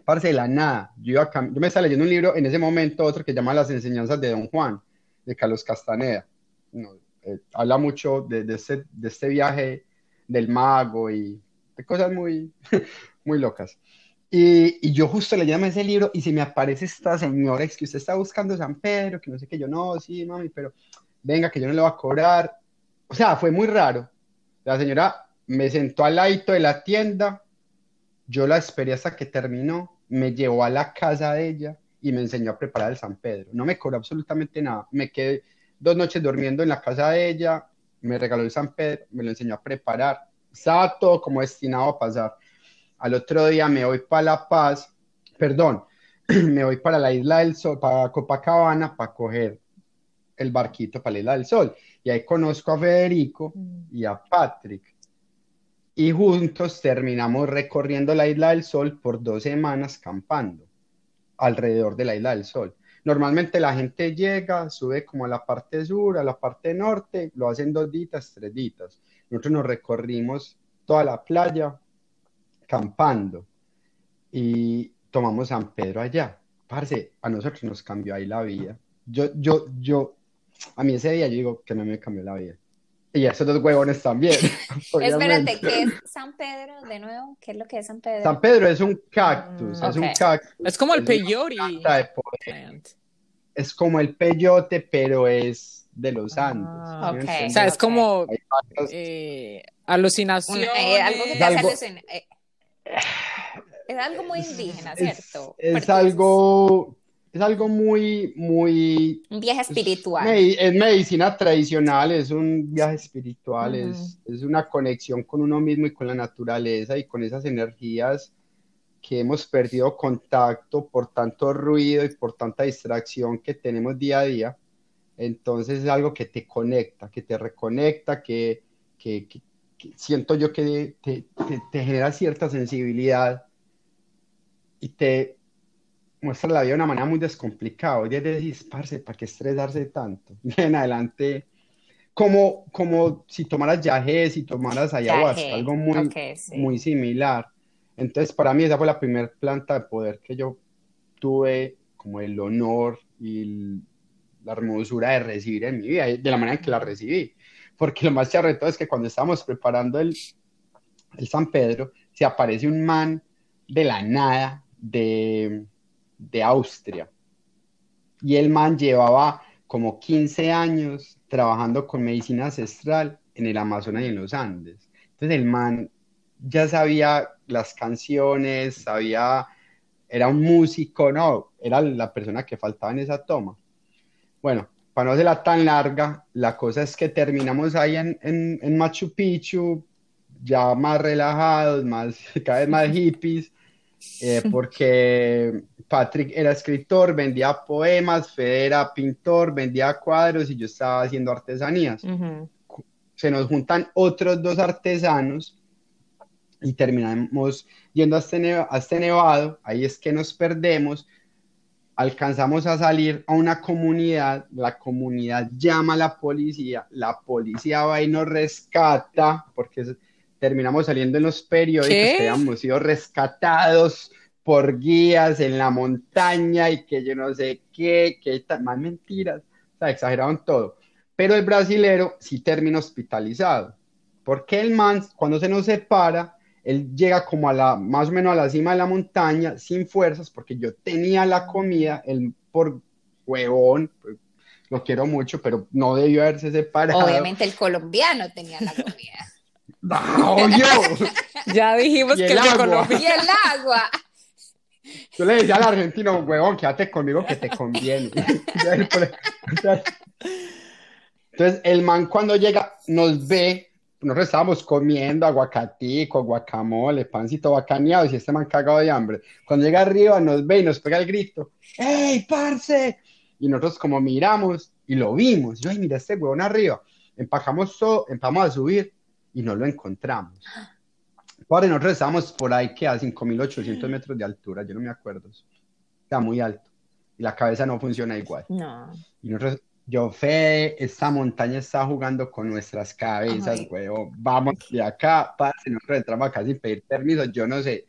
Parce de la nada, yo, me estaba leyendo un libro en ese momento, otro que llama Las enseñanzas de Don Juan, de Carlos Castaneda. No, eh, habla mucho de, de, este, de, este, viaje del mago y de cosas muy, (laughs) muy locas. Y, y, yo justo le llamo ese libro y se me aparece esta señora, es que usted está buscando San Pedro, que no sé qué, yo no, sí, mami, pero venga, que yo no le voy a cobrar. O sea, fue muy raro. La señora me sentó al ladito de la tienda, yo la esperé hasta que terminó, me llevó a la casa de ella y me enseñó a preparar el San Pedro. No me cobró absolutamente nada, me quedé, dos noches durmiendo en la casa de ella, me regaló el San Pedro, me lo enseñó a preparar, estaba todo como destinado a pasar. Al otro día me voy para La Paz, perdón, (clears throat) me voy para la Isla del Sol, para Copacabana, para coger el barquito para la Isla del Sol. Y ahí conozco a Federico mm. y a Patrick. Y juntos terminamos recorriendo la Isla del Sol por dos semanas campando alrededor de la Isla del Sol. Normalmente la gente llega, sube como a la parte sur, a la parte norte, lo hacen dos ditas, tres ditas. Nosotros nos recorrimos toda la playa campando y tomamos San Pedro allá. Parce, a nosotros nos cambió ahí la vida. Yo, yo, yo, a mí ese día yo digo que no me cambió la vida. Y esos dos huevones también. (laughs) Espérate, ¿qué es San Pedro de nuevo? ¿Qué es lo que es San Pedro? San Pedro es un cactus, es un cactus. Es como el peyote. Es como el peyote, pero es de los Andes. Ah, O sea, es como eh, alucinación. Eh, algo que te hace eh, es algo muy indígena, ¿cierto? Es, algo, es algo muy, muy... Un viaje espiritual. Es medicina tradicional, es un viaje espiritual, es, es una conexión con uno mismo y con la naturaleza y con esas energías que hemos perdido contacto por tanto ruido y por tanta distracción que tenemos día a día. Entonces es algo que te conecta, que te reconecta, que, que, siento yo que te, te, genera cierta sensibilidad y te muestra la vida de una manera muy descomplicada. Hoy día decís, parce, ¿para qué estresarse tanto? (laughs) En adelante, como, como si tomaras yaje, si tomaras ayahuasca, algo muy, muy similar. Entonces, para mí esa fue la primera planta de poder que yo tuve como el honor y la hermosura de recibir en mi vida, de la manera en que la recibí. Porque lo más charreto es que cuando estábamos preparando el, el San Pedro, se aparece un man de la nada de, de Austria. Y el man llevaba como 15 años trabajando con medicina ancestral en el Amazonas y en los Andes. Entonces el man ya sabía las canciones, sabía, era un músico, no, era la persona que faltaba en esa toma. Bueno, para no hacerla tan larga, la cosa es que terminamos ahí en, en Machu Picchu, ya más relajados, más, (laughs) cada vez más hippies, eh, (laughs) porque Patrick era escritor, vendía poemas, Fede era pintor, vendía cuadros y yo estaba haciendo artesanías. Se nos juntan otros dos artesanos y terminamos yendo a este, este nevado, ahí es que nos perdemos, alcanzamos a salir a una comunidad, la comunidad llama a la policía, la policía va y nos rescata, porque terminamos saliendo en los periódicos que habíamos sido rescatados por guías en la montaña y que yo no sé qué, que más mentiras, o sea, exageraron todo. Pero el brasilero sí termina hospitalizado, porque el man, cuando se nos separa, él llega como a la, más o menos a la cima de la montaña, sin fuerzas, porque yo tenía la comida, él por huevón, lo quiero mucho, pero no debió haberse separado. Obviamente el colombiano tenía la comida. (laughs) No, yo. (laughs) ya dijimos que el agua. Y el agua. Yo le decía al argentino, huevón, quédate conmigo que te conviene. (laughs) Entonces, el man cuando llega nos ve, nosotros estábamos comiendo aguacatico, guacamole, pancito bacaneado, y este man cagado de hambre. Cuando llega arriba nos ve y nos pega el grito, ¡Ey, parce! Y nosotros como miramos y lo vimos. Yo, ay, mira este huevón arriba. Empajamos todo, empezamos a subir y no lo encontramos. Padre, nosotros estábamos por ahí que a 5.800 metros de altura, yo no me acuerdo. Está muy alto. Y la cabeza no funciona igual. No. Y nosotros, yo, fe, esta montaña está jugando con nuestras cabezas, huevo. Vamos de acá, parce, nosotros entramos acá sin pedir permiso, yo no sé.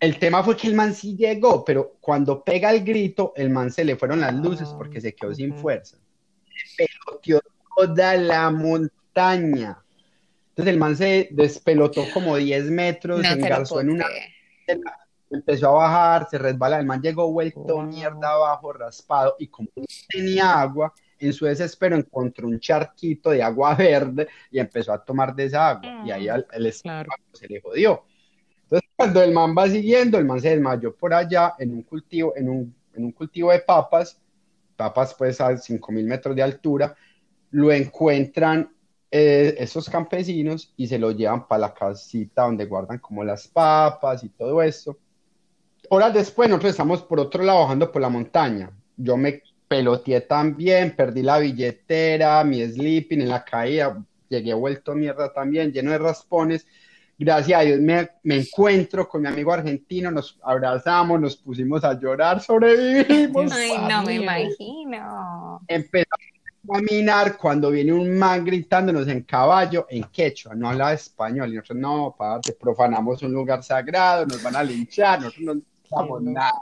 El tema fue que el man sí llegó, pero cuando pega el grito, el man se le fueron las luces porque se quedó sin fuerza. Peloteó toda la montaña entonces el man se despelotó como 10 metros, se engarzó en una... Empezó a bajar, se resbala, el man llegó vuelto mierda abajo, raspado, y como no tenía agua, en su desespero encontró un charquito de agua (laughs) verde y empezó a tomar de esa agua, y ahí el, el se le jodió. Entonces cuando el man va siguiendo, el man se desmayó por allá en un cultivo, en un, en un cultivo de papas, papas pues a 5.000 metros de altura, lo encuentran eh, esos campesinos y se lo llevan para la casita donde guardan como las papas y todo eso. Horas después nosotros estamos por otro lado bajando por la montaña. Yo me peloteé también, perdí la billetera, mi sleeping en la caída, llegué vuelto mierda también, lleno de raspones. Gracias a Dios me, me, encuentro con mi amigo argentino, nos abrazamos, nos pusimos a llorar, sobrevivimos. Ay, no me imagino. Empezamos caminar cuando viene un man gritándonos en caballo, en quechua, no habla español. Y nosotros, no, padre, profanamos un lugar sagrado, nos van a linchar, nosotros no sabemos nada.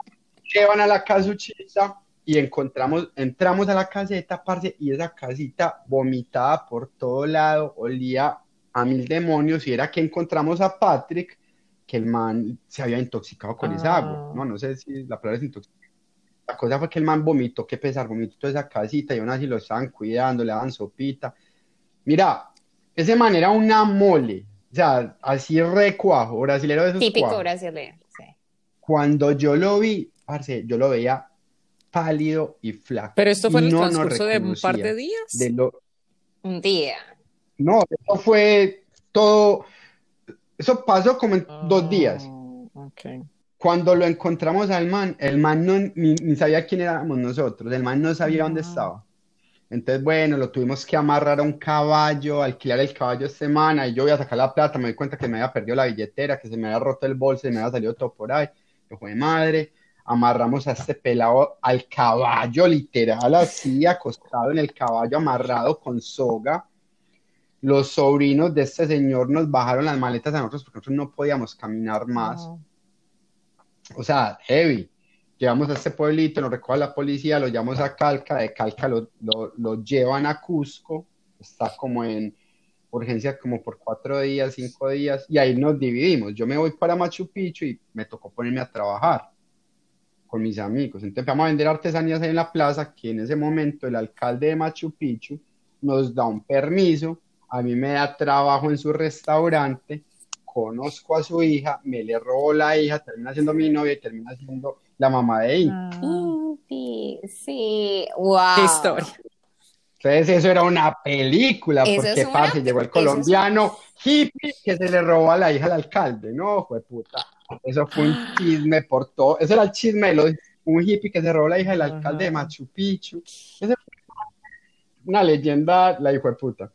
Llevan a la casuchita y encontramos, entramos a la caseta, parce, y esa casita vomitada por todo lado, olía a mil demonios, y era que encontramos a Patrick, que el man se había intoxicado con esa agua, Ah. no, no sé si la palabra es intoxicado. La cosa fue que el man vomitó, qué pesar, vomitó toda esa casita, y aún así lo estaban cuidando, le daban sopita. Mira, ese man era una mole, o sea, así recuajo, brasilero de esos Típico cuajos. brasileño. Sí. Cuando yo lo vi, parce, yo lo veía pálido y flaco. Pero esto fue en el no transcurso de un par de días. De lo... Un día. No, eso fue todo, eso pasó como en dos días. Ah, ok. Cuando lo encontramos al man, el man no, ni, ni sabía quién éramos nosotros, el man no sabía dónde Ah. estaba. Entonces, bueno, lo tuvimos que amarrar a un caballo, alquilar el caballo semana, y yo voy a sacar la plata, me di cuenta que me había perdido la billetera, que se me había roto el bolso y me había salido todo por ahí. Yo fue madre, amarramos a este pelado al caballo, literal, así, acostado en el caballo, amarrado con soga. Los sobrinos de este señor nos bajaron las maletas a nosotros porque nosotros no podíamos caminar más. O sea, heavy. Llegamos a este pueblito, nos recoge la policía, lo llevamos a Calca, de Calca lo, lo, lo llevan a Cusco, está como en urgencia como por cuatro días, cinco días, y ahí nos dividimos. Yo me voy para Machu Picchu y me tocó ponerme a trabajar con mis amigos. Entonces empezamos a vender artesanías ahí en la plaza, que en ese momento el alcalde de Machu Picchu nos da un permiso, a mí me da trabajo en su restaurante, conozco a su hija, me le robo la hija, termina siendo mi novia y termina siendo la mamá de ella. Ah. Sí, sí, wow. Qué historia. Entonces eso era una película, Eso porque una- parce, llegó el eso es colombiano hippie que se le robó a la hija al alcalde, no, fue puta. Eso fue un chisme por todo, eso era el chisme de los, un hippie que se robó a la hija del alcalde de. Machu Picchu. Ese fue una leyenda, la hijo de puta.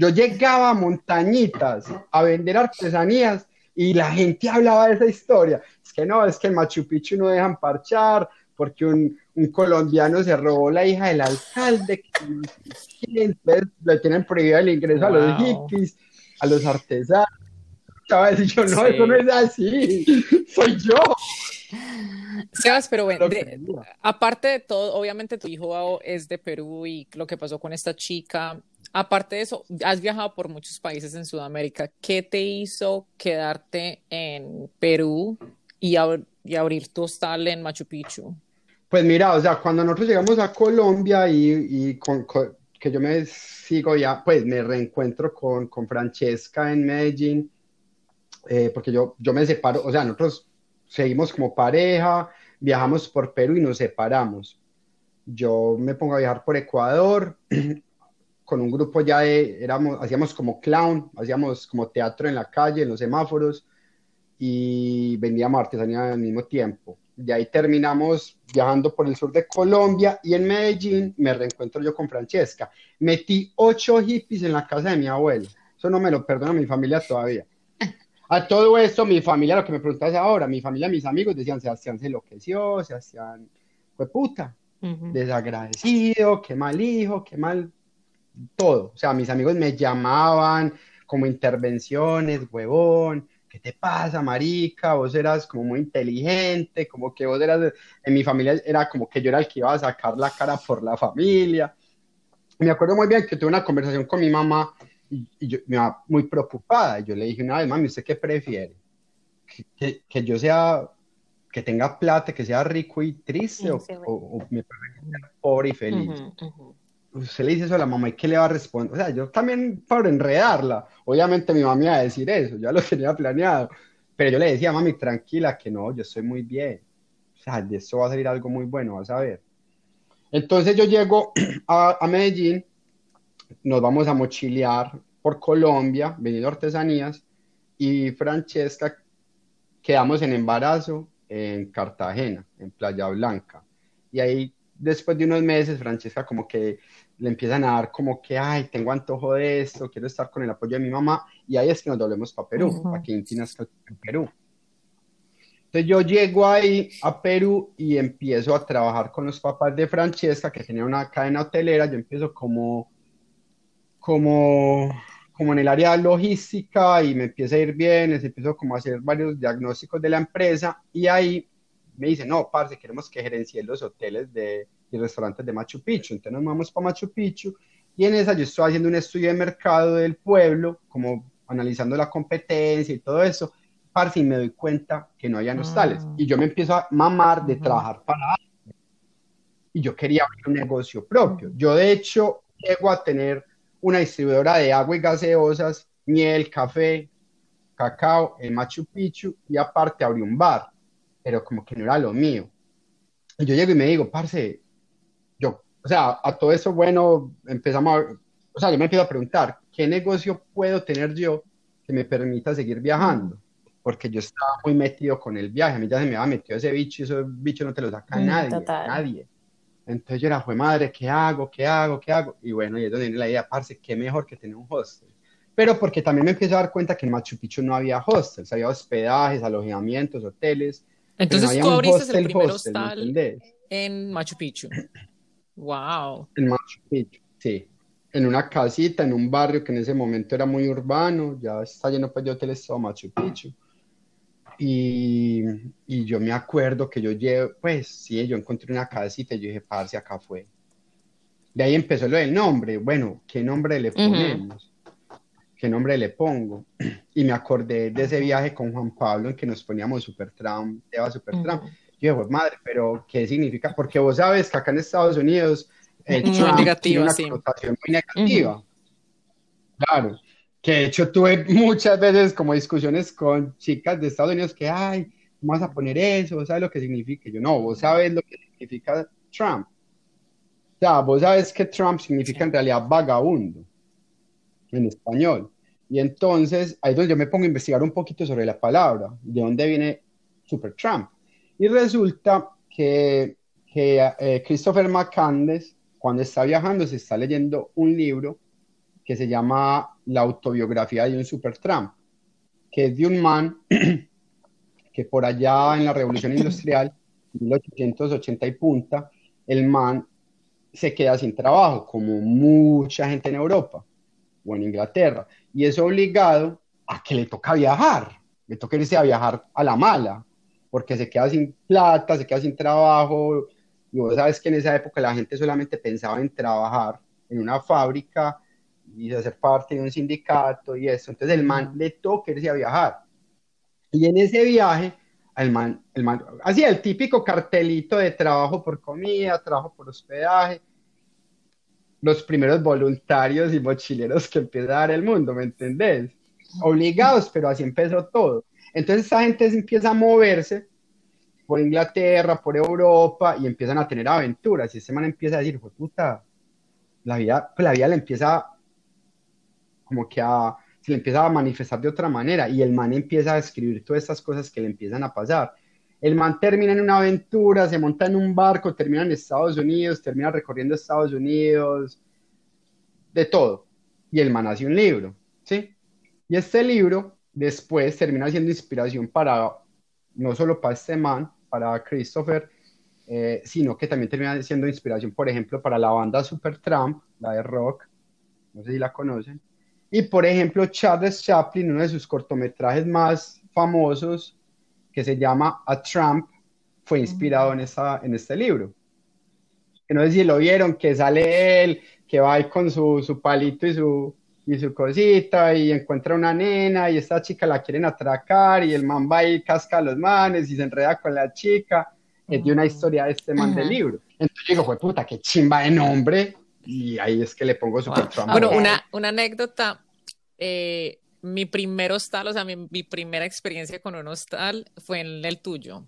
Yo llegaba a montañitas a vender artesanías y la gente hablaba de esa historia. Es que no, es que en Machu Picchu no dejan parchar porque un, un colombiano se robó la hija del alcalde. que- Entonces le tienen prohibido el ingreso a los hippies, a los artesanos. ¿Sabes? Y yo, no, Sí. eso no es así. Soy yo. Sebas, pero de- diga. aparte de todo, obviamente tu hijo es de Perú y lo que pasó con esta chica, aparte de eso, has viajado por muchos países en Sudamérica. ¿Qué te hizo quedarte en Perú y, ab- y abrir tu hostal en Machu Picchu? Pues mira, o sea, cuando nosotros llegamos a Colombia y, que yo me sigo ya, pues me reencuentro con, con Francesca en Medellín, eh, porque yo, yo me separo, o sea, nosotros seguimos como pareja, viajamos por Perú y nos separamos. Yo me pongo a viajar por Ecuador (clears throat) con un grupo ya de, éramos, hacíamos como clown, hacíamos como teatro en la calle, en los semáforos y vendíamos artesanía al mismo tiempo. De ahí terminamos viajando por el sur de Colombia y en Medellín me reencuentro yo con Francesca. Metí ocho hippies en la casa de mi abuela. Eso no me lo perdona mi familia todavía. A todo esto, mi familia, lo que me preguntas ahora, mi familia, mis amigos decían, Sebastián se enloqueció, Sebastián fue puta, desagradecido, qué mal hijo, qué mal todo. O sea, mis amigos me llamaban como intervenciones, huevón, ¿qué te pasa, marica? Vos eras como muy inteligente, como que vos eras, en mi familia era como que yo era el que iba a sacar la cara por la familia. Me acuerdo muy bien que tuve una conversación con mi mamá y, y yo, mi mamá muy preocupada. Yo le dije una vez, mami, ¿usted qué prefiere? ¿Que, que, que yo sea, que tenga plata, que sea rico y triste, o, Sí, o, o me prefiero ser pobre y feliz? Usted le dice eso a la mamá y qué le va a responder. O sea, yo también para enredarla. Obviamente mi mamá iba a decir eso, ya lo (laughs) tenía planeado. Pero yo le decía, mami, tranquila, que no, yo estoy muy bien. O sea, de esto va a salir algo muy bueno, vas a ver. Entonces yo llego (clears throat) a, a Medellín, nos vamos a mochilear por Colombia, vendiendo artesanías, y Francesca quedamos en embarazo en Cartagena, en Playa Blanca. Y ahí, después de unos meses, Francesca como que le empiezan a dar como que, ay, tengo antojo de esto, quiero estar con el apoyo de mi mamá, y ahí es que nos doblemos para Perú, Ujú. para que Inti nazca en Perú. Entonces yo llego ahí a Perú y empiezo a trabajar con los papás de Francesca, que tenía una cadena hotelera, yo empiezo como, como, como en el área logística y me empieza a ir bien, les empiezo como a hacer varios diagnósticos de la empresa y ahí me dicen, no, parce, queremos que gerencie los hoteles de, y restaurantes de Machu Picchu. Entonces nos vamos para Machu Picchu y en esa yo estoy haciendo un estudio de mercado del pueblo, como analizando la competencia y todo eso, parce, y me doy cuenta que no había hostales. Ah. Y yo me empiezo a mamar de trabajar para y yo quería abrir un negocio propio. Yo, de hecho, llego a tener una distribuidora de agua y gaseosas, miel, café, cacao en Machu Picchu y aparte abrí un bar, pero como que no era lo mío. Y yo llego y me digo, parce, yo, o sea, a todo eso, bueno, empezamos a, o sea, yo me empiezo a preguntar, ¿qué negocio puedo tener yo que me permita seguir viajando? Porque yo estaba muy metido con el viaje, a mí ya se me había metido ese bicho y ese bicho no te lo saca mm, nadie, nadie. Entonces yo era, fue madre, ¿qué hago? ¿Qué hago? ¿Qué hago? Y bueno, y es donde viene la idea, parce, qué mejor que tener un hostel. Pero porque también me empiezo a dar cuenta que en Machu Picchu no había hostels, había hospedajes, alojamientos, hoteles. Entonces tú abriste el primer hostal en Machu Picchu. (laughs) Wow. En Machu Picchu, sí. En una casita, en un barrio que en ese momento era muy urbano, ya está lleno pues, de hoteles todo Machu Picchu. Y, y, yo me acuerdo que yo llevo, pues sí, yo encontré una casita y yo dije, parce, acá fue. De ahí empezó lo del nombre. Bueno, ¿qué nombre le ponemos? ¿Qué nombre le pongo? (clears throat) Y me acordé de ese viaje con Juan Pablo en que nos poníamos Super Trump, Eva Super Trump. Yo dije, madre, pero ¿qué significa? Porque vos sabes que acá en Estados Unidos el Trump tiene una connotación muy negativa. Claro que de hecho tuve (laughs) muchas veces como discusiones con chicas de Estados Unidos que, ay, vamos a poner eso? ¿Vos sabes lo que significa? Yo, no, vos sabes lo que significa Trump. O sea, vos sabes que Trump significa en realidad vagabundo en español. Y entonces ahí donde yo me pongo a investigar un poquito sobre la palabra, de dónde viene Super Trump. Y resulta que, que eh, Christopher McCandless, cuando está viajando, se está leyendo un libro que se llama La autobiografía de un supertramp, que es de un man (clears throat) que por allá en la Revolución Industrial, 1880 y punta, el man se queda sin trabajo, como mucha gente en Europa o en Inglaterra, y es obligado a que le toca viajar, le toca irse a viajar a la mala, porque se queda sin plata, se queda sin trabajo, y vos sabes que en esa época la gente solamente pensaba en trabajar en una fábrica y hacer parte de un sindicato y eso. Entonces el man le toca irse a viajar. Y en ese viaje, el man, el man hacía el típico cartelito de trabajo por comida, trabajo por hospedaje, los primeros voluntarios y mochileros que empieza a dar el mundo, ¿me entendés? Obligados, pero así empezó todo. Entonces esa gente empieza a moverse por Inglaterra, por Europa y empiezan a tener aventuras. Y ese man empieza a decir, puta, la vida, pues la vida le empieza como que se le empieza a manifestar de otra manera y el man empieza a escribir todas estas cosas que le empiezan a pasar. El man termina en una aventura, se monta en un barco, termina en Estados Unidos, termina recorriendo Estados Unidos, de todo. Y el man hace un libro, ¿sí? Y este libro después termina siendo inspiración para, no solo para este man, para Christopher, eh, sino que también termina siendo inspiración, por ejemplo, para la banda Supertramp, la de rock, no sé si la conocen, y por ejemplo, Charles Chaplin, uno de sus cortometrajes más famosos, que se llama A Trump, fue inspirado en, esa, en este libro. Que no sé si lo vieron, que sale él, que va ahí con su, su palito y su, y su cosita y encuentra una nena y esta chica la quieren atracar y el man va y casca a los manes y se enreda con la chica. Es de una historia de este man del libro. Entonces digo, fue puta, qué chimba de nombre y ahí es que le pongo super Trump. Bueno, una, una anécdota. Eh, mi primer hostal, o sea, mi, primera experiencia con un hostal fue en el tuyo.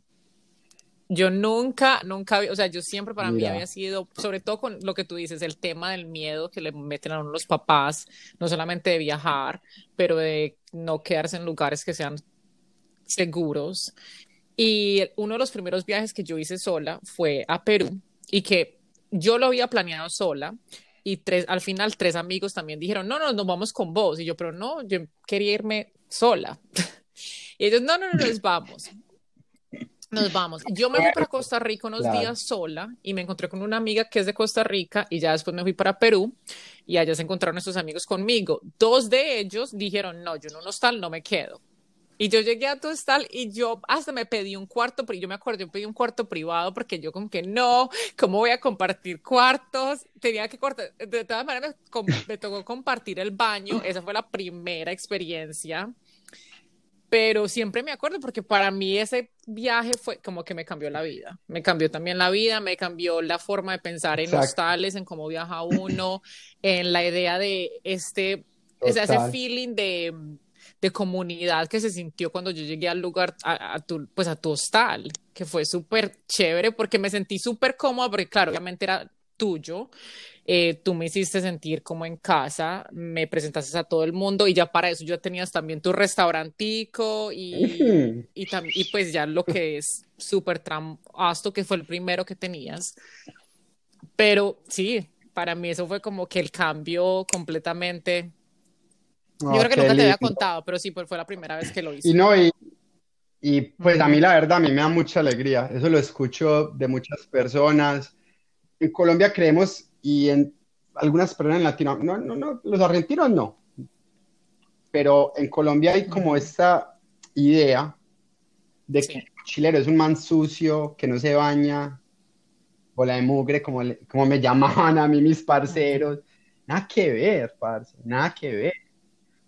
Yo nunca, nunca, o sea, yo siempre para mí había sido, sobre todo con lo que tú dices, el tema del miedo que le meten a uno los papás, no solamente de viajar, pero de no quedarse en lugares que sean seguros. Y uno de los primeros viajes que yo hice sola fue a Perú y que yo lo había planeado sola y tres, al final tres amigos también dijeron, no, no, nos vamos con vos. Y yo, pero no, yo quería irme sola. (laughs) y ellos, no, no, no, nos vamos. Nos vamos. Yo me fui para Costa Rica unos días sola y me encontré con una amiga que es de Costa Rica y ya después me fui para Perú y allá se encontraron estos amigos conmigo. Dos de ellos dijeron, no, yo en un hostal no me quedo. Y yo llegué a tu hostal y yo hasta me pedí un cuarto, pero yo me acuerdo, yo pedí un cuarto privado porque yo como que no, ¿cómo voy a compartir cuartos? Tenía que cortar, de todas maneras (laughs) me, tocó compartir el baño, esa fue la primera experiencia pero siempre me acuerdo porque para mí ese viaje fue como que me cambió la vida. Me cambió también la vida, me cambió la forma de pensar en hostales, en cómo viaja uno, en la idea de este, ese feeling de, de, comunidad que se sintió cuando yo llegué al lugar, a, tu, pues a tu hostal, que fue súper chévere porque me sentí súper cómoda porque claro, obviamente era tuyo eh, tú me hiciste sentir como en casa, me presentaste a todo el mundo y ya para eso ya tenías también tu restaurantico y, y, y pues ya lo que es súper tramasto, que fue el primero que tenías. Pero sí, para mí eso fue como que el cambio completamente. Yo creo que nunca te había contado, pero sí, pues fue la primera vez que lo hice. Y no, y, y pues a mí la verdad, a mí me da mucha alegría. Eso lo escucho de muchas personas. En Colombia creemos y en algunas personas en Latinoamérica, no, no, no, los argentinos no, pero en Colombia hay como esta idea de que el chileno es un man sucio, que no se baña, bola de mugre, como, como me (laughs) llamaban a mí mis parceros. Nada que ver, parce, nada que ver.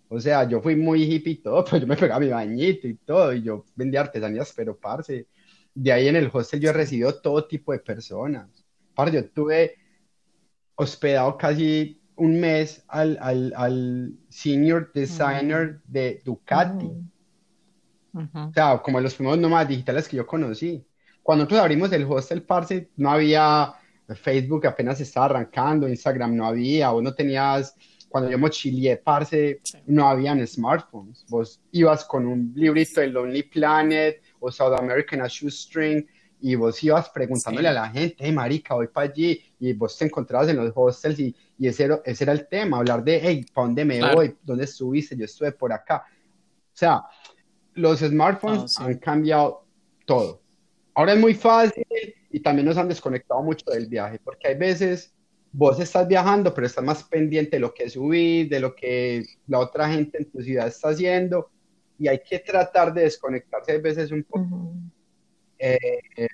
O sea, yo fui muy hippie y todo, (laughs) pero yo me pegaba mi bañito y todo, y yo vendía artesanías, pero parce, de ahí en el hostel yo he recibido todo tipo de personas. Parce, yo tuve hospedado casi un mes al, al, al senior designer de Ducati. O sea, como los primeros nómadas digitales que yo conocí. Cuando nosotros abrimos el hostel, parce, no había Facebook, apenas estaba arrancando, Instagram no había, o no tenías, cuando yo mochilié, parce, no habían smartphones. Vos ibas con un librito de Lonely Planet o South American Shoestring y vos ibas preguntándole a la gente, hey, marica, voy para allí, y vos te encontrabas en los hostels y, y ese, era, ese era el tema, hablar de, hey, ¿para dónde me voy? ¿Dónde estuviste? Yo estuve por acá. O sea, los smartphones han cambiado todo. Ahora es muy fácil y también nos han desconectado mucho del viaje, porque hay veces vos estás viajando, pero estás más pendiente de lo que subís, de lo que la otra gente en tu ciudad está haciendo, y hay que tratar de desconectarse a veces un poco. Eh,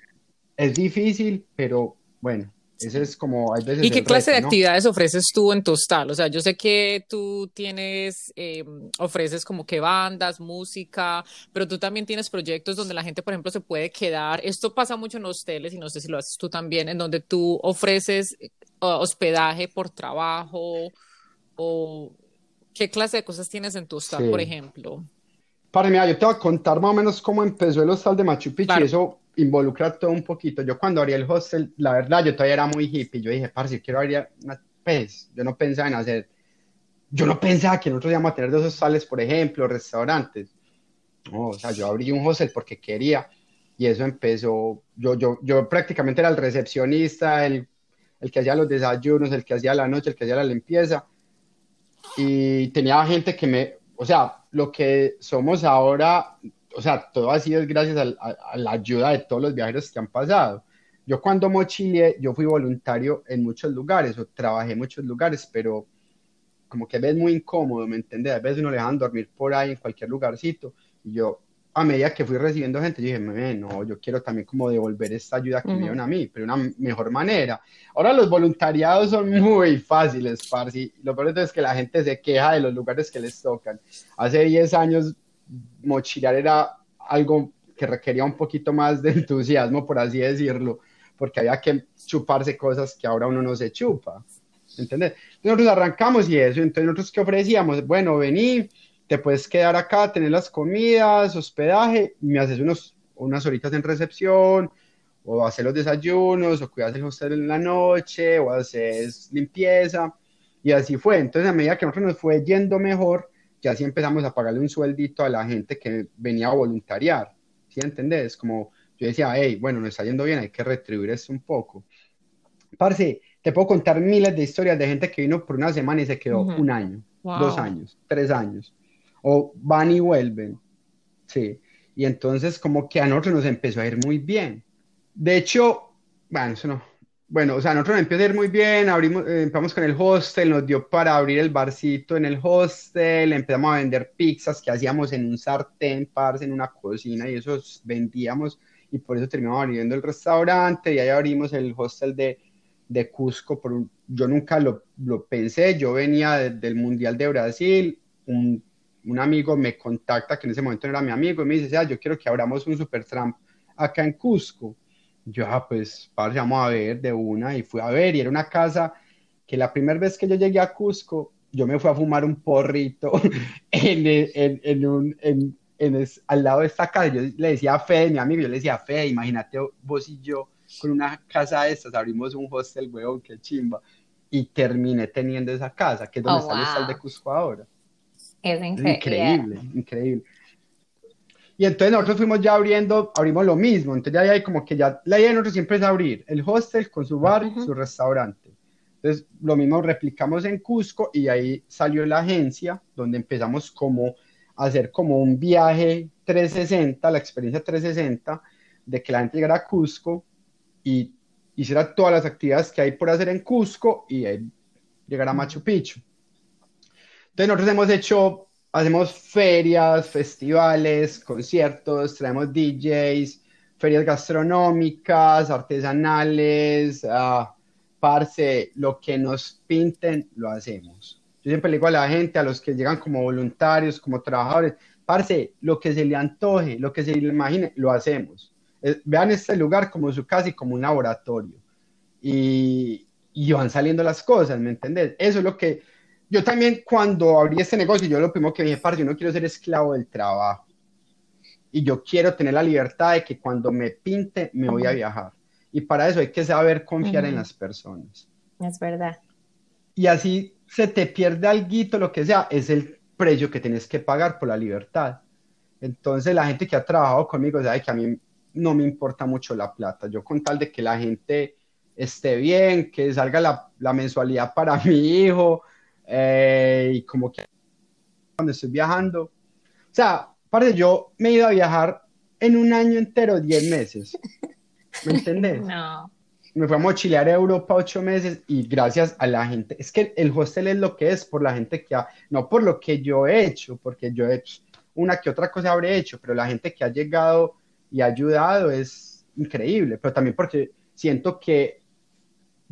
es difícil, pero bueno, eso es como hay veces ¿Y qué clase de actividades ofreces tú en tu hostal? O sea, yo sé que tú tienes, em, ofreces como que bandas, música, pero tú también tienes proyectos donde la gente, por ejemplo, se puede quedar. Esto pasa mucho en hosteles y no sé si lo haces tú también, en donde tú ofreces eh, hospedaje por trabajo o qué clase de cosas tienes en tu hostal, por ejemplo. Para mí, yo te voy a contar más o menos cómo empezó el hostal de Machu Picchu y eso involucra todo un poquito. Yo cuando abrí el hostel, la verdad, yo todavía era muy hippie. Yo dije, parce, quiero abrir una... Pues, yo no pensaba en hacer... Yo no pensaba que nosotros íbamos a tener dos hostales, por ejemplo, restaurantes. No, o sea, yo abrí un hostel porque quería y eso empezó... Yo, yo, yo prácticamente era el recepcionista, el, el que hacía los desayunos, el que hacía la noche, el que hacía la limpieza. Y tenía gente que me... O sea, lo que somos ahora, o sea, todo ha sido gracias a, la ayuda de todos los viajeros que han pasado. Yo cuando mochilé, yo fui voluntario en muchos lugares, o trabajé en muchos lugares, pero como que a veces muy incómodo, ¿me entiendes? A veces uno le dejan dormir por ahí en cualquier lugarcito, y yo a medida que fui recibiendo gente, dije, no, yo quiero también como devolver esta ayuda que me dieron a mí, pero de una mejor manera. Ahora los voluntariados son muy fáciles, parce. Lo peor es que la gente se queja de los lugares que les tocan. Hace 10 años mochilar era algo que requería un poquito más de (laughs) entusiasmo, por así decirlo, porque había que chuparse cosas que ahora uno no se chupa. ¿Entendés? Nosotros arrancamos y eso, entonces nosotros qué ofrecíamos, bueno, vení, te puedes quedar acá, tener las comidas, hospedaje, me haces unos, unas horitas en recepción, o hacer los desayunos, o cuidas el hostel en la noche, o haces limpieza, y así fue. Entonces, a medida que nosotros nos fue yendo mejor, ya así empezamos a pagarle un sueldito a la gente que venía a voluntariar, ¿sí entendés? Como yo decía, hey, bueno, nos está yendo bien, hay que retribuir esto un poco. Parce, te puedo contar miles de historias de gente que vino por una semana y se quedó un año, dos años, tres años o van y vuelven. Sí. Y entonces como que a nosotros nos empezó a ir muy bien. De hecho, bueno, eso no, bueno, o sea, nosotros empezamos a muy bien, abrimos, eh, empezamos con el hostel, nos dio para abrir el barcito en el hostel, empezamos a vender pizzas que hacíamos en un sartén, parce, en una cocina, y eso vendíamos, y por eso terminamos abriendo el restaurante, y ahí abrimos el hostel de, de Cusco, por yo nunca lo, lo pensé, yo venía del Mundial de Brasil, un, un, amigo me contacta, que en ese momento era mi amigo, y me dice, yo quiero que abramos un super tramp acá en Cusco, yo, ah, pues, parce, vamos a ver de una, y fui a ver, y era una casa que la primera vez que yo llegué a Cusco, yo me fui a fumar un porrito (laughs) en, en, en un, en, al lado de esta casa. Yo le decía a Fede, mi amigo, yo le decía a Fede, imagínate vos y yo con una casa de estas, abrimos un hostel, weón, qué chimba. Y terminé teniendo esa casa, que es donde oh, está el hostel de Cusco ahora. Es increíble. Increíble, increíble. Y entonces nosotros fuimos ya abriendo, abrimos lo mismo. Entonces ya hay como que ya, la idea de nosotros siempre es abrir el hostel con su bar, su restaurante. Entonces lo mismo replicamos en Cusco y ahí salió la agencia donde empezamos como a hacer como un viaje 360, la experiencia 360 de que la gente llegara a Cusco y hiciera todas las actividades que hay por hacer en Cusco y ahí llegar a Machu Picchu. Entonces nosotros hemos hecho hacemos ferias, festivales, conciertos, traemos DJs, ferias gastronómicas, artesanales, uh, parce, lo que nos pinten, lo hacemos. Yo siempre le digo a la gente, a los que llegan como voluntarios, como trabajadores, parce, lo que se le antoje, lo que se le imagine, lo hacemos. Eh, vean este lugar como su casa y como un laboratorio. Y, y van saliendo las cosas, ¿me entendés? Eso es lo que yo también cuando abrí este negocio, yo lo primero que dije, parce, yo no quiero ser esclavo del trabajo. Y yo quiero tener la libertad de que cuando me pinte, me voy a viajar. Y para eso hay que saber confiar en las personas. Es verdad. Y así se te pierde algo, lo que sea, es el precio que tienes que pagar por la libertad. Entonces la gente que ha trabajado conmigo sabe que a mí no me importa mucho la plata. Yo con tal de que la gente esté bien, que salga la, la mensualidad para (laughs) mi hijo, eh, y como que cuando estoy viajando, o sea, aparte yo me he ido a viajar en un año entero, 10 meses, ¿me entendés? (laughs) No. Me fui a mochilear a Europa ocho meses y gracias a la gente, es que el hostel es lo que es por la gente que ha, no por lo que yo he hecho, porque yo he hecho una que otra cosa habré hecho, pero la gente que ha llegado y ha ayudado es increíble, pero también porque siento que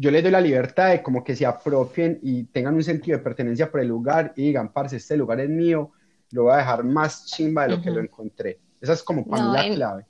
yo les doy la libertad de como que se apropien y tengan un sentido de pertenencia por el lugar y digan, parce, este lugar es mío, lo voy a dejar más chimba de lo que lo encontré. Esa es como para mí la clave.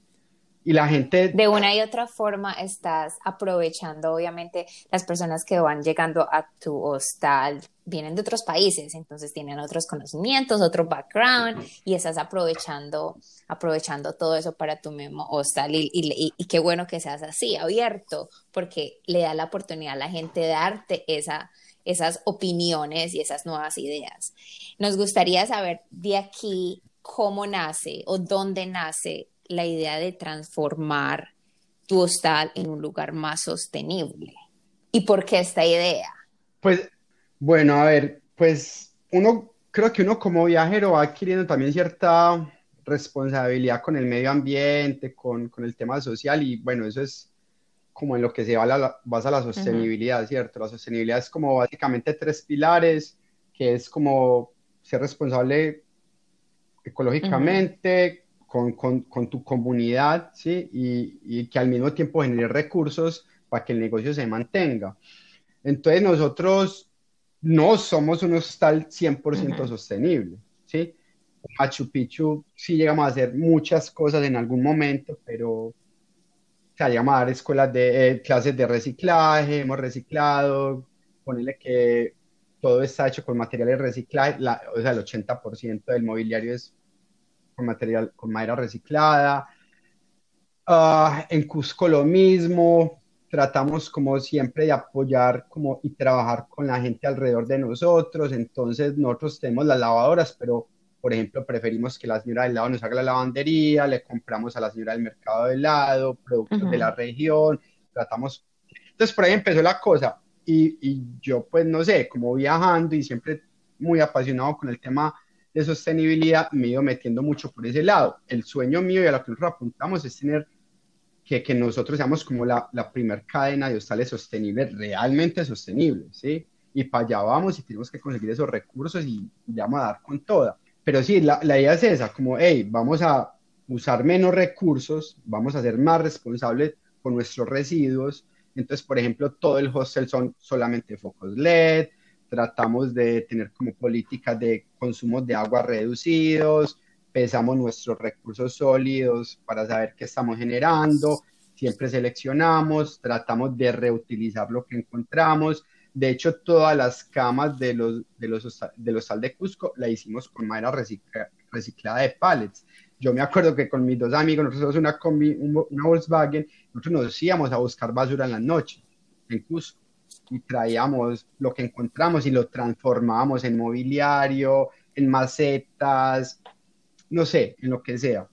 Y la gente... De una y otra forma estás aprovechando, obviamente, las personas que van llegando a tu hostal vienen de otros países, entonces tienen otros conocimientos, otro background, y estás aprovechando, aprovechando todo eso para tu mismo hostal. Y, y, qué bueno que seas así, abierto, porque le da la oportunidad a la gente de darte esa, esas opiniones y esas nuevas ideas. Nos gustaría saber de aquí cómo nace o dónde nace la idea de transformar tu hostal en un lugar más sostenible. ¿Y por qué esta idea? Pues, bueno, a ver, pues uno, creo que uno como viajero va adquiriendo también cierta responsabilidad con el medio ambiente, con, con el tema social y bueno, eso es como en lo que se va la, basa la sostenibilidad, ¿cierto? La sostenibilidad es como básicamente tres pilares, que es como ser responsable ecológicamente, con, con, con, tu comunidad, ¿sí? Y, y, que al mismo tiempo genere recursos para que el negocio se mantenga. Entonces nosotros no somos un hostal 100% sostenible, ¿sí? Machu Picchu sí llegamos a hacer muchas cosas en algún momento, pero o sea, llegamos a dar escuelas de eh, clases de reciclaje, hemos reciclado, ponerle que todo está hecho con materiales reciclados, o sea, el 80% del mobiliario es con material, con madera reciclada. Ah, en Cusco lo mismo, tratamos como siempre de apoyar como, y trabajar con la gente alrededor de nosotros, entonces nosotros tenemos las lavadoras, pero por ejemplo preferimos que la señora del lado nos haga la lavandería, le compramos a la señora del mercado del lado, productos de la región, tratamos, entonces por ahí empezó la cosa. Y, y yo pues no sé, como viajando y siempre muy apasionado con el tema de sostenibilidad me he ido metiendo mucho por ese lado. El sueño mío y a lo que nosotros apuntamos es tener que, que nosotros seamos como la, la primer cadena de hostales sostenible, realmente sostenible, ¿sí? Y para allá vamos y tenemos que conseguir esos recursos y, ya vamos a dar con toda. Pero sí, la, la idea es esa, como, hey, vamos a usar menos recursos, vamos a ser más responsables con nuestros residuos. Entonces, por ejemplo, todo el hostel son solamente focos LED, tratamos de tener como políticas de consumo de agua reducidos, pesamos nuestros recursos sólidos para saber qué estamos generando, siempre seleccionamos, tratamos de reutilizar lo que encontramos. De hecho, todas las camas de los, de los, de los sal de Cusco la hicimos con madera reciclada de pallets. Yo me acuerdo que con mis dos amigos, nosotros una, combi, una Volkswagen, nosotros nos íbamos a buscar basura en la noche en Cusco y traíamos lo que encontramos y lo transformábamos en mobiliario, en macetas, no sé, en lo que sea.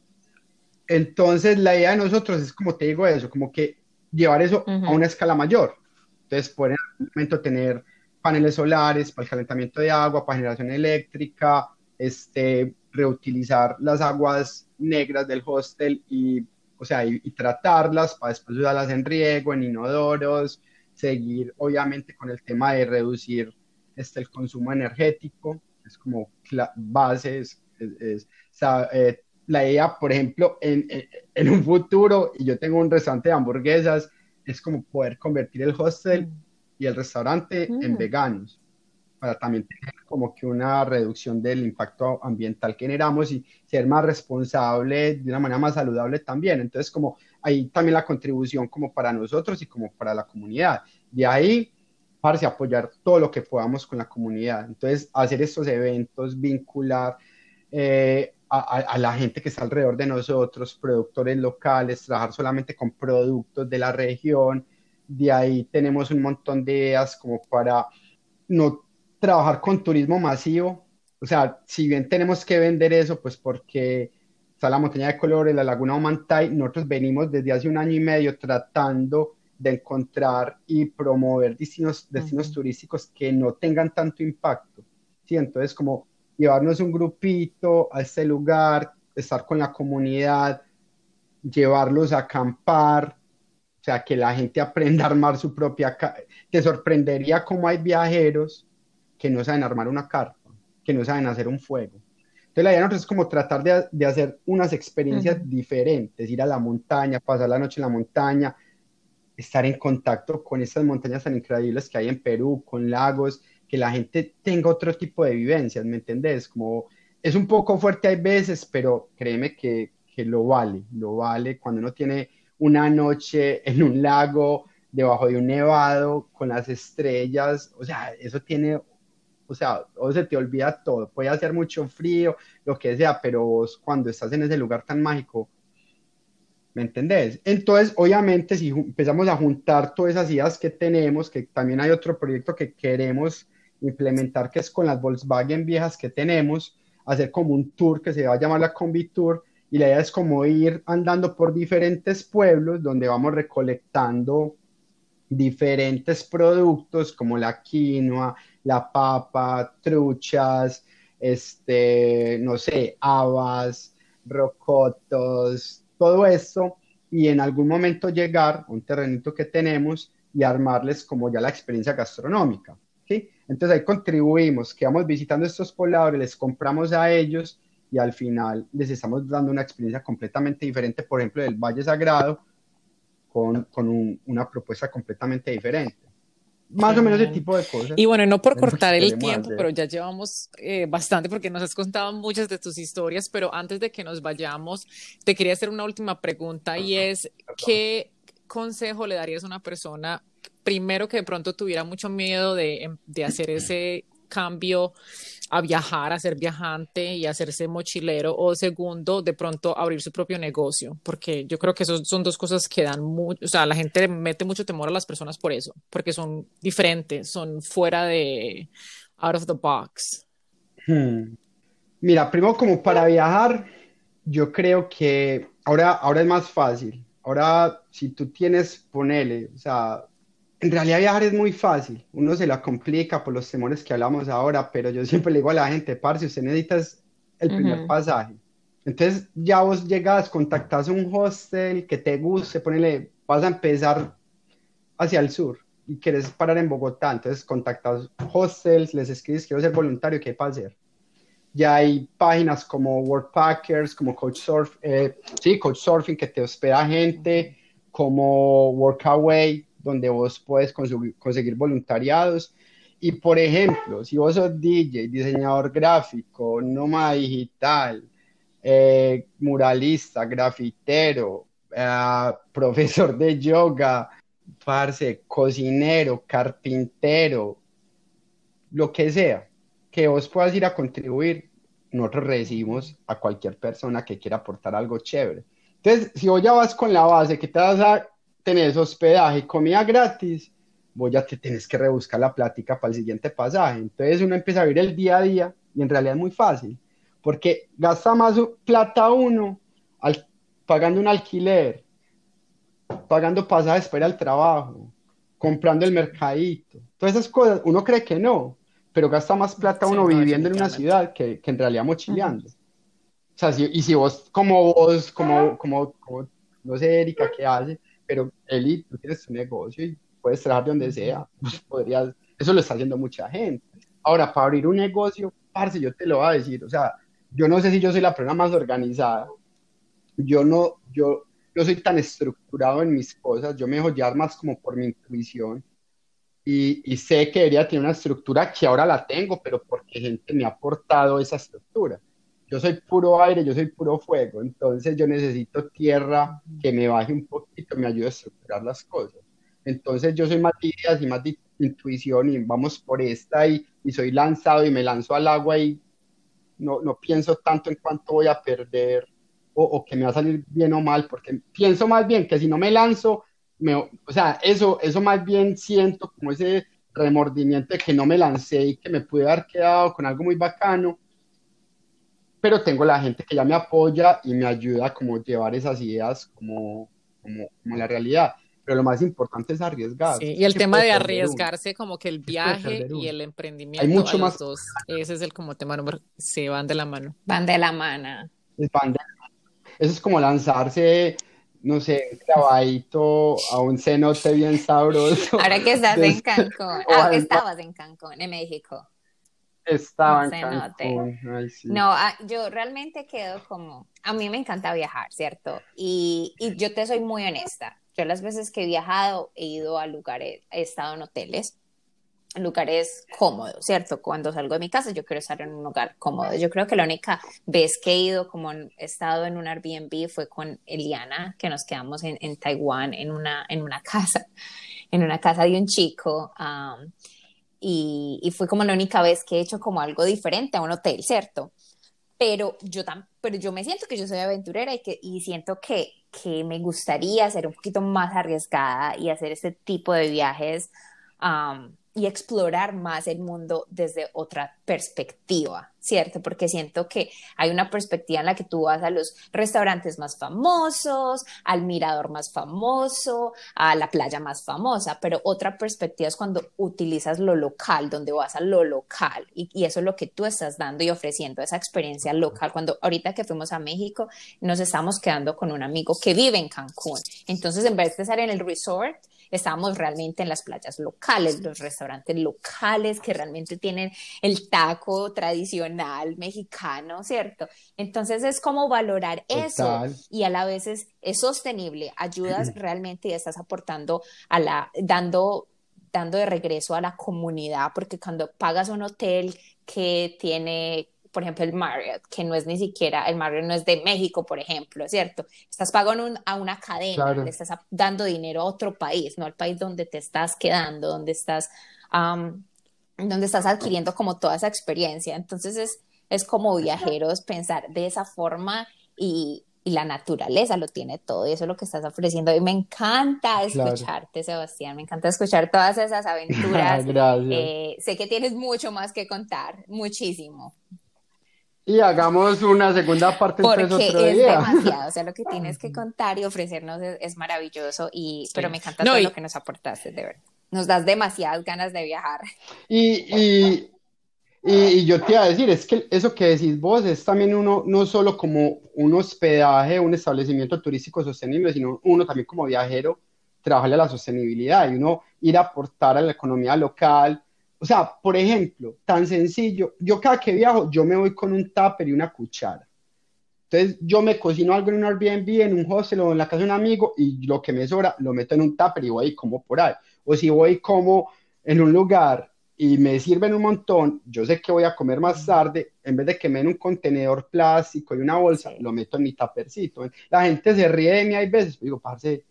Entonces, la idea de nosotros es, como te digo, eso, como que llevar eso a una escala mayor. Entonces, poder en algún momento tener paneles solares para el calentamiento de agua, para generación eléctrica, este, reutilizar las aguas negras del hostel y, o sea, y, tratarlas para después usarlas en riego, en inodoros, seguir obviamente con el tema de reducir este, el consumo energético, es como base, es, eh, la idea, por ejemplo, en, en, un futuro, y yo tengo un restaurante de hamburguesas, es como poder convertir el hostel y el restaurante en mm. veganos, para también tener como que una reducción del impacto ambiental que generamos y ser más responsable de una manera más saludable también. Entonces, como ahí también la contribución como para nosotros y como para la comunidad. De ahí, para apoyar todo lo que podamos con la comunidad. Entonces, hacer estos eventos, vincular eh, a, la gente que está alrededor de nosotros, productores locales, trabajar solamente con productos de la región. De ahí tenemos un montón de ideas como para no trabajar con turismo masivo. O sea, si bien tenemos que vender eso, pues porque está la montaña de colores, la laguna Omantay, nosotros venimos desde hace un año y medio tratando de encontrar y promover destinos, destinos turísticos que no tengan tanto impacto. ¿sí? Entonces, como llevarnos un grupito a este lugar, estar con la comunidad, llevarlos a acampar, o sea, que la gente aprenda a armar su propia... Te sorprendería cómo hay viajeros que no saben armar una carpa, que no saben hacer un fuego. Entonces la idea nosotros es como tratar de, de hacer unas experiencias diferentes, ir a la montaña, pasar la noche en la montaña, estar en contacto con esas montañas tan increíbles que hay en Perú, con lagos, que la gente tenga otro tipo de vivencias, ¿me entendés? Como es un poco fuerte hay veces, pero créeme que, que lo vale, lo vale cuando uno tiene una noche (laughs) en un lago, debajo de un nevado, con las estrellas, o sea, eso tiene, o sea, o se te olvida todo, puede hacer mucho frío, lo que sea, pero vos cuando estás en ese lugar tan mágico, ¿Me entendés? Entonces, obviamente, si empezamos a juntar todas esas ideas que tenemos, que también hay otro proyecto que queremos implementar, que es con las Volkswagen viejas que tenemos, hacer como un tour que se va a llamar la Combi Tour, y la idea es como ir andando por diferentes pueblos donde vamos recolectando diferentes productos como la quinoa, la papa, truchas, este, no sé, habas, rocotos, todo esto y en algún momento llegar a un terrenito que tenemos y armarles como ya la experiencia gastronómica. ¿sí? Entonces ahí contribuimos, que vamos visitando estos pobladores, les compramos a ellos y al final les estamos dando una experiencia completamente diferente, por ejemplo, del Valle Sagrado, con, con una propuesta completamente diferente más o menos ese tipo de cosas. Y bueno, no por cortar el tiempo, pero ya llevamos eh, bastante porque nos has contado muchas de tus historias, pero antes de que nos vayamos, te quería hacer una última pregunta y es, ¿qué consejo le darías a una persona, primero que de pronto tuviera mucho miedo de, em, de hacer (clears throat) ese cambio a viajar, a ser viajante y hacerse mochilero, o segundo, de pronto abrir su propio negocio, porque yo creo que eso son dos cosas que dan mucho, o sea, la gente mete mucho temor a las personas por eso, porque son diferentes, son fuera de, out of the box. Hmm. Mira, primero como para viajar, yo creo que ahora, ahora es más fácil. Ahora, si tú tienes, ponele, o sea, en realidad viajar es muy fácil, uno se la complica por los temores que hablamos ahora, pero yo siempre le digo a la gente, parce, usted necesita el primer pasaje, Entonces ya vos llegas, contactas un hostel que te guste, ponele, vas a empezar hacia el sur y quieres parar en Bogotá, entonces contactas hostels, les escribes, quiero ser voluntario, ¿qué hay para hacer? Ya hay páginas como Workpackers, como Couchsurfing, eh, sí, Couchsurfing que te hospeda gente, como Workaway, donde vos puedes conseguir voluntariados. Y por ejemplo, si vos sos DJ, diseñador gráfico, nómada digital, eh, muralista, grafitero, eh, (laughs) profesor de yoga, parce, cocinero, carpintero, lo que sea, que vos puedas ir a contribuir, nosotros recibimos a cualquier persona que quiera aportar algo chévere. Entonces, si vos ya vas con la base que te vas a tener hospedaje y comida gratis, vos ya te tienes que rebuscar la plática para el siguiente pasaje. Entonces uno empieza a vivir el día a día y en realidad es muy fácil, porque gasta más plata uno al, pagando un alquiler, pagando pasajes para ir al trabajo, comprando el mercadito, todas esas cosas, uno cree que no, pero gasta más plata uno viviendo en una ciudad que, que en realidad mochileando. O sea, y si vos, como vos, como, como, como, no sé, Erika, ¿qué hace? Pero Eli, tú tienes tu negocio y puedes trabajar donde sea, pues podrías, eso lo está haciendo mucha gente. Ahora, para abrir un negocio, parce, yo te lo voy a decir, o sea, yo no sé si yo soy la persona más organizada, yo no, yo no soy tan estructurado en mis cosas, yo me dejo llevar más como por mi intuición y, y sé que debería tener una estructura que ahora la tengo, pero porque gente me ha aportado esa estructura yo soy puro aire, yo soy puro fuego, entonces yo necesito tierra que me baje un poquito, me ayude a estructurar las cosas. Entonces yo soy más de ideas y más de intuición y vamos por esta y, y soy lanzado y me lanzo al agua y no, no pienso tanto en cuánto voy a perder o, o, que me va a salir bien o mal, porque pienso más bien que si no me lanzo, o sea, eso, eso más bien siento como ese remordimiento de que no me lancé y que me pude haber quedado con algo muy bacano pero tengo la gente que ya me apoya y me ayuda a como llevar esas ideas como, como, como la realidad. Pero lo más importante es arriesgar. Sí, y el tema de arriesgarse, como que el viaje y el emprendimiento, Hay mucho más... dos, ese es el como tema número, se van de la mano. Van de la mano. Van de... Eso es como lanzarse, no sé, un clavadito a un cenote bien sabroso. Ahora que estás en (laughs) Cancún, ah, estabas en Cancún, en México. Estaba en Cancún. No, ah, yo realmente quedo como, a mí me encanta viajar, ¿cierto? Y, y, yo te soy muy honesta. Yo las veces que he viajado he ido a lugares, he estado en hoteles, en lugares cómodos, ¿cierto? Cuando salgo de mi casa yo quiero estar en un lugar cómodo. Yo creo que la única vez que he ido, como he estado en un Airbnb, fue con Eliana, que nos quedamos en, en Taiwán en una, en una (laughs) casa, en una casa de un chico. Um, y, fue como la única vez que he hecho como algo diferente a un hotel, ¿cierto? Pero yo, tan, pero yo me siento que yo soy aventurera y, que, y siento que, que me gustaría ser un poquito más arriesgada y hacer este tipo de viajes y explorar más el mundo desde otra perspectiva, ¿cierto? Porque siento que hay una perspectiva en la que tú vas a los restaurantes más famosos, al mirador más famoso, a la playa más famosa, pero otra perspectiva es cuando utilizas lo local, donde vas a lo local y, eso es lo que tú estás dando y ofreciendo, esa experiencia local. Cuando ahorita que fuimos a México, nos estamos quedando con un amigo que vive en Cancún. Entonces, en vez de estar en el resort, estábamos realmente en las playas locales, los restaurantes locales que realmente tienen el taco tradicional mexicano, ¿cierto? Entonces es como valorar eso y a la vez es, sostenible, ayudas (clears throat) realmente y estás aportando a la, dando dando de regreso a la comunidad, porque cuando pagas un hotel que tiene por ejemplo, el Marriott, que no es ni siquiera, el Marriott no es de México, por ejemplo, ¿cierto? Estás pagando a una cadena, le estás dando dinero a otro país, no al país donde te estás quedando, donde estás, donde estás adquiriendo como toda esa experiencia. Entonces es, es como viajeros pensar de esa forma y, y la naturaleza lo tiene todo y eso es lo que estás ofreciendo. Y me encanta escucharte, Sebastián, me encanta escuchar todas esas (laughs) aventuras. Gracias. Eh, sé que tienes mucho más que contar, muchísimo. Y hagamos una segunda parte Porque otro es día. demasiado, o sea, lo que (laughs) tienes que contar y ofrecernos es, maravilloso, y, pero me encanta todo lo que nos aportaste, de verdad. Nos das demasiadas ganas de viajar. Y, y, Y, yo te iba a decir, es que eso que decís vos es también uno, no solo como un hospedaje, un establecimiento turístico sostenible, sino uno también como viajero, trabajarle a la sostenibilidad y uno ir a aportar a la economía local. O sea, por ejemplo, tan sencillo, yo cada que viajo, yo me voy con un tupper y una cuchara. Entonces, yo me cocino algo en un Airbnb, en un hostel o en la casa de un amigo y lo que me sobra lo meto en un tupper y voy como por ahí. O si voy como en un lugar y me sirven un montón, yo sé que voy a comer más tarde, en vez de que me en un contenedor plástico y una bolsa, lo meto en mi tapercito. La gente se ríe de mí hay veces, digo, parce,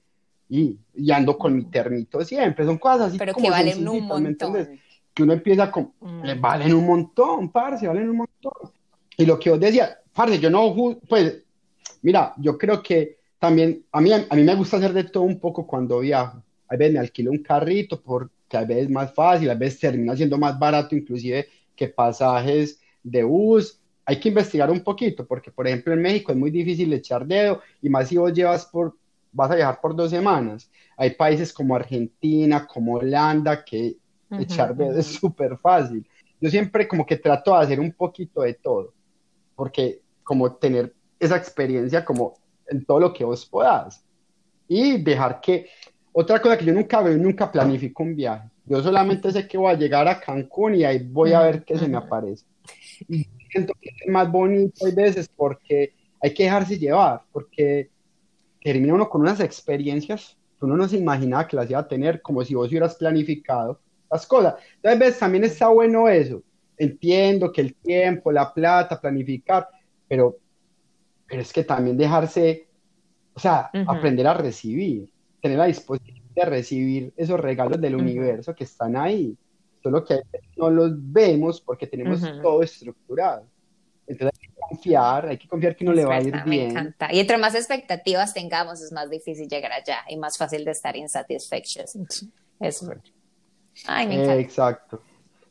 y, y ando con mi termito siempre, son cosas así Pero que valen un montón. Que uno empieza con, mm. valen un montón, parce, valen un montón. Y lo que os decía, parce, yo no, pues, mira, yo creo que también, a mí, a mí me gusta hacer de todo un poco cuando viajo. A veces me alquilo un carrito por que a veces es más fácil, a veces termina siendo más barato inclusive que pasajes de bus. Hay que investigar un poquito, porque por ejemplo en México es muy difícil echar dedo, y más si vos llevas por, vas a viajar por dos semanas. Hay países como Argentina, como Holanda, que echar dedo es súper fácil. Yo siempre como que trato de hacer un poquito de todo, porque como tener esa experiencia como en todo lo que vos puedas y dejar que otra cosa que yo nunca veo, nunca planifico un viaje. Yo solamente sé que voy a llegar a Cancún y ahí voy a ver qué se me aparece. Y siento que es más bonito a veces porque hay que dejarse llevar, porque termina uno con unas experiencias que uno no se imaginaba que las iba a tener, como si vos hubieras planificado las cosas. Entonces, veces también está bueno eso. Entiendo que el tiempo, la plata, planificar, pero, pero es que también dejarse, o sea, aprender a recibir tener la disposición de recibir esos regalos del universo que están ahí. Solo que no los vemos porque tenemos todo estructurado. Entonces hay que confiar, hay que confiar que no le va a ir bien. Me encanta. Y entre más expectativas tengamos, es más difícil llegar allá y más fácil de estar insatisfechos. Eso. Ay, me encanta. exacto.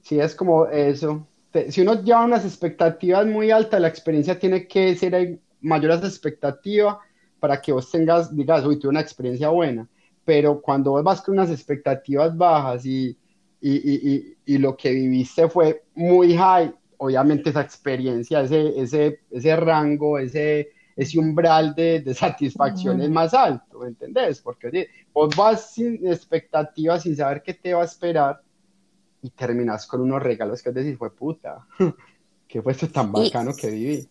Sí, es como eso. Si uno lleva unas expectativas muy altas, la experiencia tiene que ser mayor a esa expectativa para que vos tengas, digas, uy, tuve una experiencia buena, pero cuando vos vas con unas expectativas bajas y, y, y, y lo que viviste fue muy high, obviamente esa experiencia, ese, ese, ese rango, ese, ese umbral de, de satisfacción es más alto, ¿entendés? Porque oye, vos vas sin expectativas, sin saber qué te va a esperar y terminas con unos regalos que decir, fue puta, (laughs) que fue esto tan bacano que viví.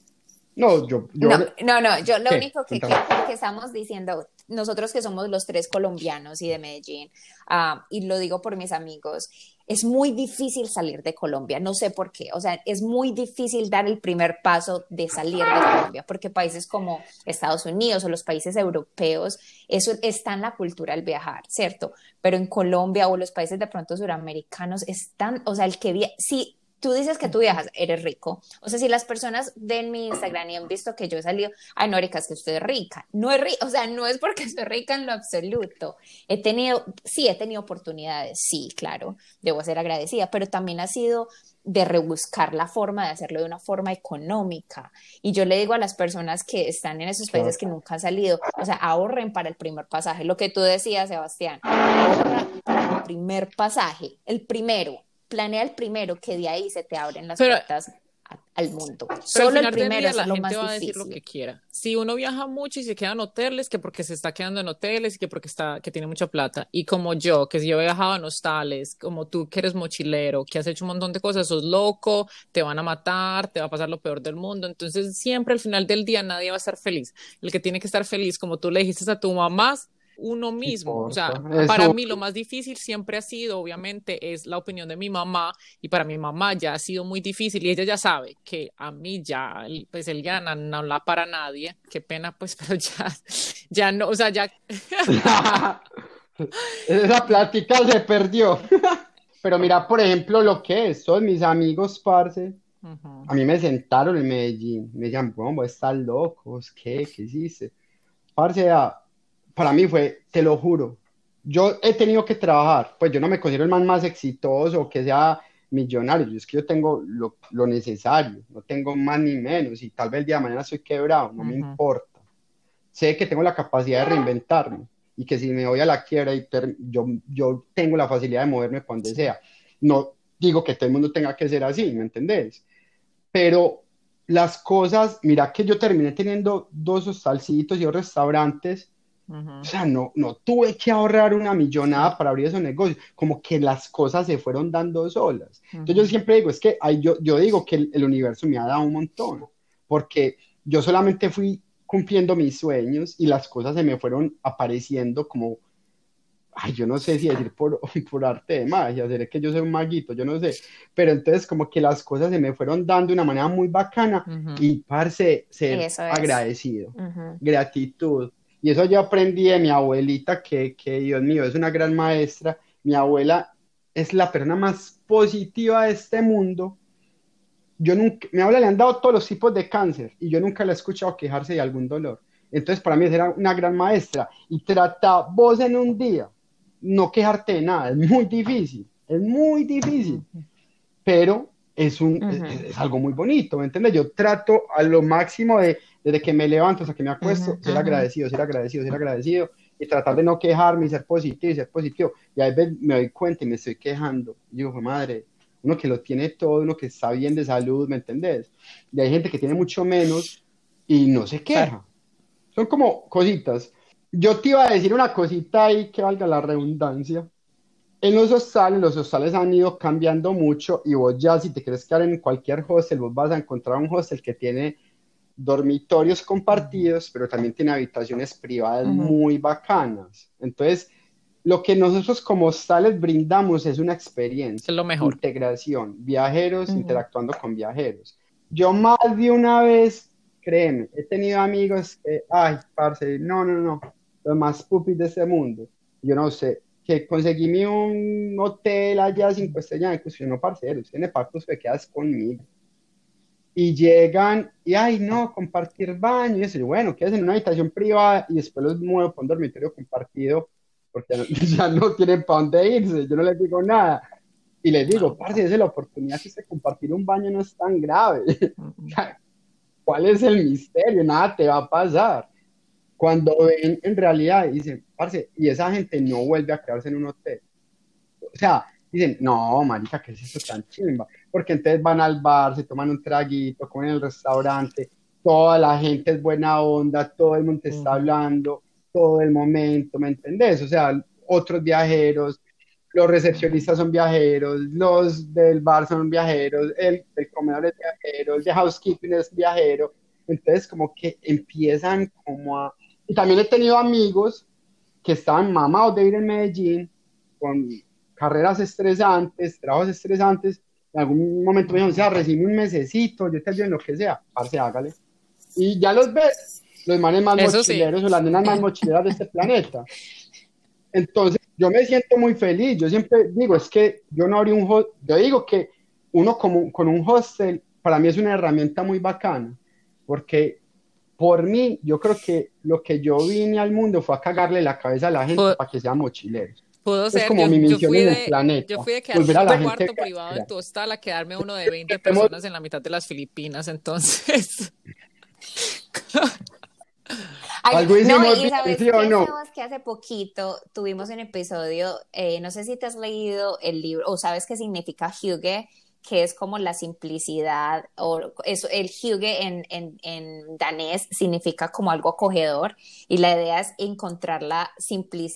No, yo, no, no, yo lo único que, estamos diciendo, nosotros que somos los tres colombianos y de Medellín, ah, y lo digo por mis amigos, es muy difícil salir de Colombia, no sé por qué, o sea, es muy difícil dar el primer paso de salir de Colombia, porque países como Estados Unidos o los países europeos, eso está en la cultura del viajar, ¿cierto? Pero en Colombia o los países de pronto suramericanos están, o sea, el que, sí tú dices que tú viajas, eres rico. O sea, si las personas ven mi Instagram y han visto que yo he salido, ay, no, Erika, es que usted es rica. No es rica, o sea, no es porque (laughs) soy rica en lo absoluto. He tenido, sí, he tenido oportunidades, sí, claro, debo ser agradecida, pero también ha sido de rebuscar la forma de hacerlo de una forma económica. Y yo le digo a las personas que están en esos países que nunca han salido, o sea, ahorren para el primer pasaje. Lo que tú decías, Sebastián, ahorren para el primer pasaje, el primero planea el primero, que de ahí se te abren las puertas al mundo. Solo el primero es la lo gente va a decir lo que quiera. Si uno viaja mucho y se queda en hoteles, que porque se está quedando en hoteles y que porque está que tiene mucha plata. Y como yo, que si yo he viajado en hostales, como tú que eres mochilero, que has hecho un montón de cosas, sos loco, te van a matar, te va a pasar lo peor del mundo. Entonces, siempre al final del día nadie va a estar feliz. El que tiene que estar feliz, como tú le dijiste a tu mamá, uno mismo. O sea, para mí lo más difícil siempre ha sido, obviamente, es la opinión de mi mamá y para mi mamá ya ha sido muy difícil y ella ya sabe que a mí ya, pues él ya no, no habla para nadie. Qué pena, pues, (laughs) pero ya, ya no, o sea, ya. (laughs) Esa plática se perdió. (laughs) pero mira, por ejemplo, lo que es, todos mis amigos, parce, a mí me sentaron en Medellín, me decían, ¿cómo están locos? ¿Qué? ¿Qué hiciste? Parce, para mí fue, te lo juro, yo he tenido que trabajar, pues yo no me considero el man más exitoso o que sea millonario, es que yo tengo lo, lo, necesario, no tengo más ni menos y tal vez el día de mañana estoy quebrado, no me importa. Sé que tengo la capacidad de reinventarme y que si me voy a la quiebra y yo, yo tengo la facilidad de moverme cuando sea. No, digo que todo el mundo tenga que ser así, ¿me entendés? Pero las cosas, mira que yo terminé teniendo dos hostalcitos y dos restaurantes, o sea, no, no tuve que ahorrar una millonada para abrir esos negocios, como que las cosas se fueron dando solas. Entonces yo siempre digo, es que yo, yo digo que el, universo me ha dado un montón, porque yo solamente fui cumpliendo mis sueños y las cosas se me fueron apareciendo como ay, yo no sé si decir por, (laughs) por arte de magia, seré que yo soy un maguito, yo no sé, pero entonces como que las cosas se me fueron dando de una manera muy bacana y parce, ser agradecido, gratitud. Y eso yo aprendí de mi abuelita, que, que Dios mío, es una gran maestra. Mi abuela es la persona más positiva de este mundo. Yo nunca, mi abuela le han dado todos los tipos de cáncer y yo nunca la he escuchado quejarse de algún dolor. Entonces, para mí era una gran maestra. Y trata vos en un día no quejarte de nada, es muy difícil, es muy difícil, pero es, un, es, algo muy bonito, ¿me entiendes? Yo trato a lo máximo de, desde que me levanto hasta que me acuesto, ser agradecido, ser agradecido, ser agradecido, y tratar de no quejarme y ser positivo y ser positivo. Y a veces me doy cuenta y me estoy quejando. Y digo, madre, uno que lo tiene todo, uno que está bien de salud, ¿me entendés? Y hay gente que tiene mucho menos y no se queja. Son como cositas. Yo te iba a decir una cosita ahí que valga la redundancia. En los hostales, los hostales han ido cambiando mucho y vos ya si te quieres quedar en cualquier hostel, vos vas a encontrar un hostel que tiene dormitorios compartidos, pero también tiene habitaciones privadas muy bacanas. Entonces, lo que nosotros como hostales brindamos es una experiencia, es lo mejor. integración, viajeros interactuando con viajeros. Yo más de una vez, créeme, he tenido amigos que, ay, parce, no, no, no, los más pupis de este mundo. Yo no sé, que conseguí un hotel allá cinco estrellas, yo no, parcero, tiene pactos que quedas conmigo. Y llegan, y ay, no, compartir baño, y eso, bueno, quedas en una habitación privada y después los muevo para un dormitorio compartido, porque ya no (laughs) tienen para dónde irse, yo no les digo nada. Y les digo, parce, es la oportunidad que compartir un baño no es tan grave. (laughs) ¿Cuál es el misterio? Nada te va a pasar cuando ven en realidad dicen, parce, y esa gente no vuelve a quedarse en un hotel. O sea, dicen, no, marica, ¿qué es eso tan chimba? Porque entonces van al bar, se toman un traguito, comen en el restaurante, toda la gente es buena onda, todo el mundo te está hablando, todo el momento, ¿me entendés? O sea, otros viajeros, los recepcionistas son viajeros, los del bar son viajeros, el, el comedor es viajero, el de housekeeping es viajero. Entonces, como que empiezan como a y también he tenido amigos que estaban mamados de ir en Medellín con carreras estresantes, trabajos estresantes. En algún momento me dijeron, o sea, recibe un mesecito, yo te ayudo en lo que sea, parce, hágale. Y ya los ves, los manes más mochileros o las nenas más mochileras de este planeta. Entonces, yo me siento muy feliz. Yo siempre digo, es que yo no abrí un hostel. Yo digo que uno como, con un hostel, para mí es una herramienta muy bacana, porque por mí, yo creo que lo que yo vine al mundo fue a cagarle la cabeza a la gente para que sean mochileros. Pudo ser, es como mi misión en el planeta. Yo fui de quedarme en un cuarto privado en tu hostal a quedarme uno de 20 personas en la mitad de las Filipinas, entonces. ¿Algo no, y sabes ¿sí no? que hace poquito tuvimos un episodio, eh, no sé si te has leído el libro o sabes qué significa Hugo, que es como la simplicidad, o eso, el hygge en, en, en, danés significa como algo acogedor, y la idea es encontrar la,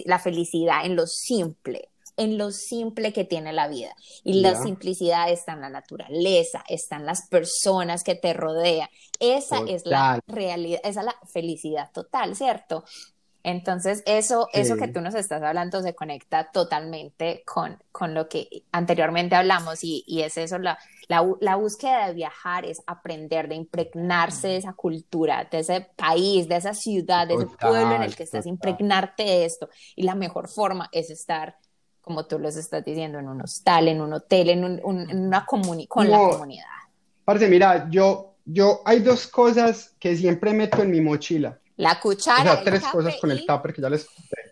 la felicidad en lo simple, en lo simple que tiene la vida. Y la simplicidad está en la naturaleza, están las personas que te rodean. Esa es la realidad, esa es la felicidad total, ¿cierto? Entonces, eso, eso que tú nos estás hablando se conecta totalmente con, con lo que anteriormente hablamos y, y es eso, la, la, búsqueda de viajar es aprender, de impregnarse de esa cultura, de ese país, de esa ciudad, de ese pueblo en el que estás, impregnarte de esto. Y la mejor forma es estar, como tú los estás diciendo, en un hostal, en un hotel, en, un, una comuni con la comunidad. Parce, mira, yo, yo, hay dos cosas que siempre meto en mi mochila la cuchara. O sea, tres cosas con el tupper que ya les conté.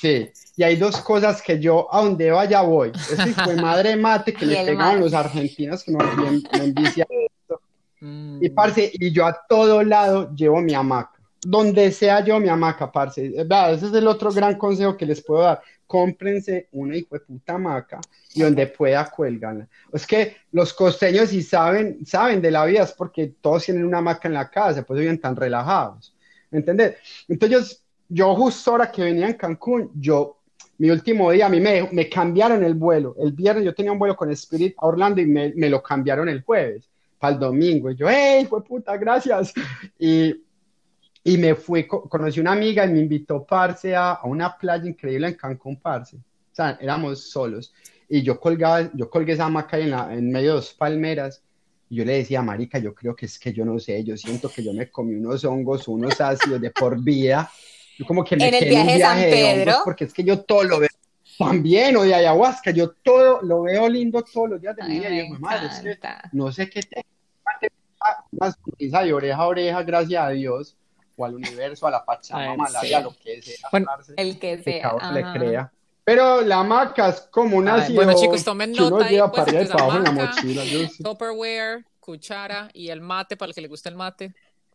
Sí, y hay dos cosas que yo a donde vaya voy. Es fue madre mate que (laughs) le pegan los argentinos que me, me envician Y mm. parce, y yo a todo lado llevo mi hamaca. donde sea yo mi hamaca, parce. Ese es el otro gran consejo que les puedo dar. Cómprense una hijo de puta hamaca y donde pueda cuelgan. Es que los costeños si saben, saben de la vida es porque todos tienen una hamaca en la casa, pues viven tan relajados. ¿Me? Entonces, yo justo ahora que venía en Cancún, yo, mi último día, a mí me, me cambiaron el vuelo. El viernes yo tenía un vuelo con Spirit a Orlando y me, lo cambiaron el jueves para el domingo. Y yo, ¡hey, fue puta, gracias! Y y me fui, conocí una amiga y me invitó, parce, a, a, una playa increíble en Cancún, parce. O sea, éramos solos. Y yo colgaba, yo colgué esa hamaca en, en medio de dos palmeras. Y yo le decía, marica, yo creo que es que yo no sé, yo siento que yo me comí unos hongos, unos ácidos de por vida. Yo como que me en el viaje, San Pedro. porque es que yo todo lo veo también, o de ayahuasca, yo todo lo veo lindo todos los días de mi vida. Y madre, es que no sé qué te... Más de oreja a oreja, gracias a Dios o al universo, a la Pachamama, sí. a lo que sea. Bueno, el que sea. Que le crea. Pero la maca es como un ácido Bueno, chicos, tomen nota ahí, pues, para abajo en la mochila. Yo sí. Tupperware, cuchara y el mate para el que le guste el mate.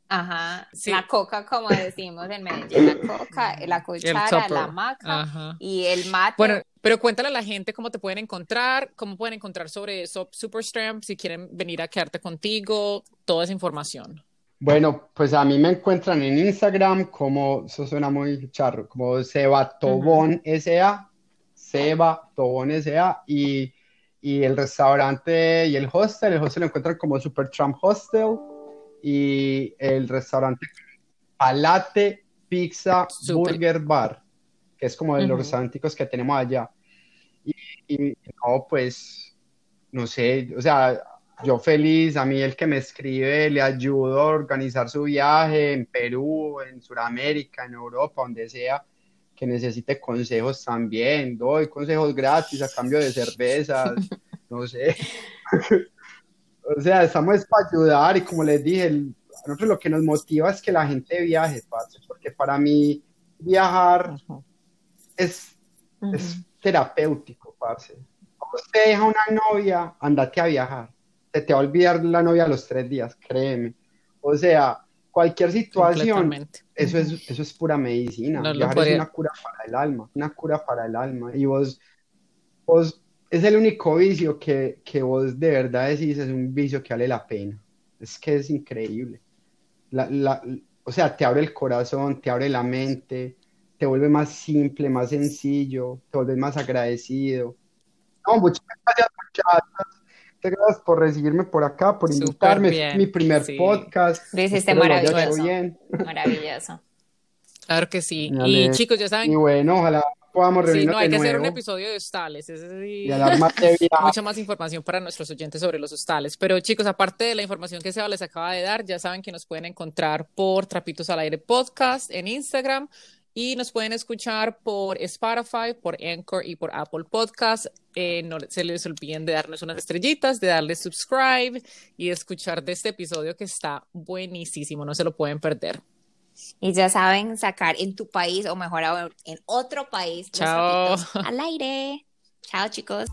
Ajá, sí. la coca, como decimos en Medellín, la coca, la cuchara, la maca Ajá. y el mate. Bueno, pero cuéntale a la gente cómo te pueden encontrar, cómo pueden encontrar sobre Superstramp, si quieren venir a quedarte contigo, toda esa información. Bueno, pues a mí me encuentran en Instagram como, eso suena muy charro, como Seba Tobón S.A., Seba Tobón S.A. Y, y el restaurante y el hostel, el hostel lo encuentran como Super Trump Hostel y el restaurante Palate Pizza Burger Bar, que es como de los restauranticos que tenemos allá. Y, y no, pues, no sé, o sea, yo feliz, a mí el que me escribe le ayudo a organizar su viaje en Perú, en Sudamérica, en Europa, donde sea, que necesite consejos también, doy consejos gratis a cambio de cervezas, no sé. (laughs) o sea, estamos para ayudar y como les dije, el, a nosotros lo que nos motiva es que la gente viaje, parce, porque para mí viajar es, es terapéutico, parce. Cuando usted deja una novia, andate a viajar te va a olvidar la novia a los tres días, créeme. O sea, cualquier situación, eso es, eso es pura medicina. No, Viajar es una cura para el alma, una cura para el alma. Y vos, vos es el único vicio que, que vos de verdad decís es un vicio que vale la pena. Es que es increíble. La, la, o sea, te abre el corazón, te abre la mente, te vuelve más simple, más sencillo, te vuelves más agradecido. No, muchas gracias, muchachos gracias por recibirme por acá, por invitarme. Es mi primer podcast. Lo hiciste maravilloso. (laughs) Maravilloso. Claro que sí. Y chicos, ya saben. Y bueno, ojalá podamos reunirnos. Sí, no, hay que nuevo. hacer un episodio de hostales. Es (laughs) mucha más información para nuestros oyentes sobre los hostales. Pero chicos, aparte de la información que Seba les acaba de dar, ya saben que nos pueden encontrar por Trapitos al Aire Podcast en Instagram y nos pueden escuchar por Spotify, por Anchor y por Apple Podcast. Eh, no se les olviden de darnos unas estrellitas, de darle subscribe y de escuchar de este episodio que está buenísimo, no se lo pueden perder. Y ya saben sacar en tu país o mejor en otro país Chao. al (laughs) aire. Chao chicos.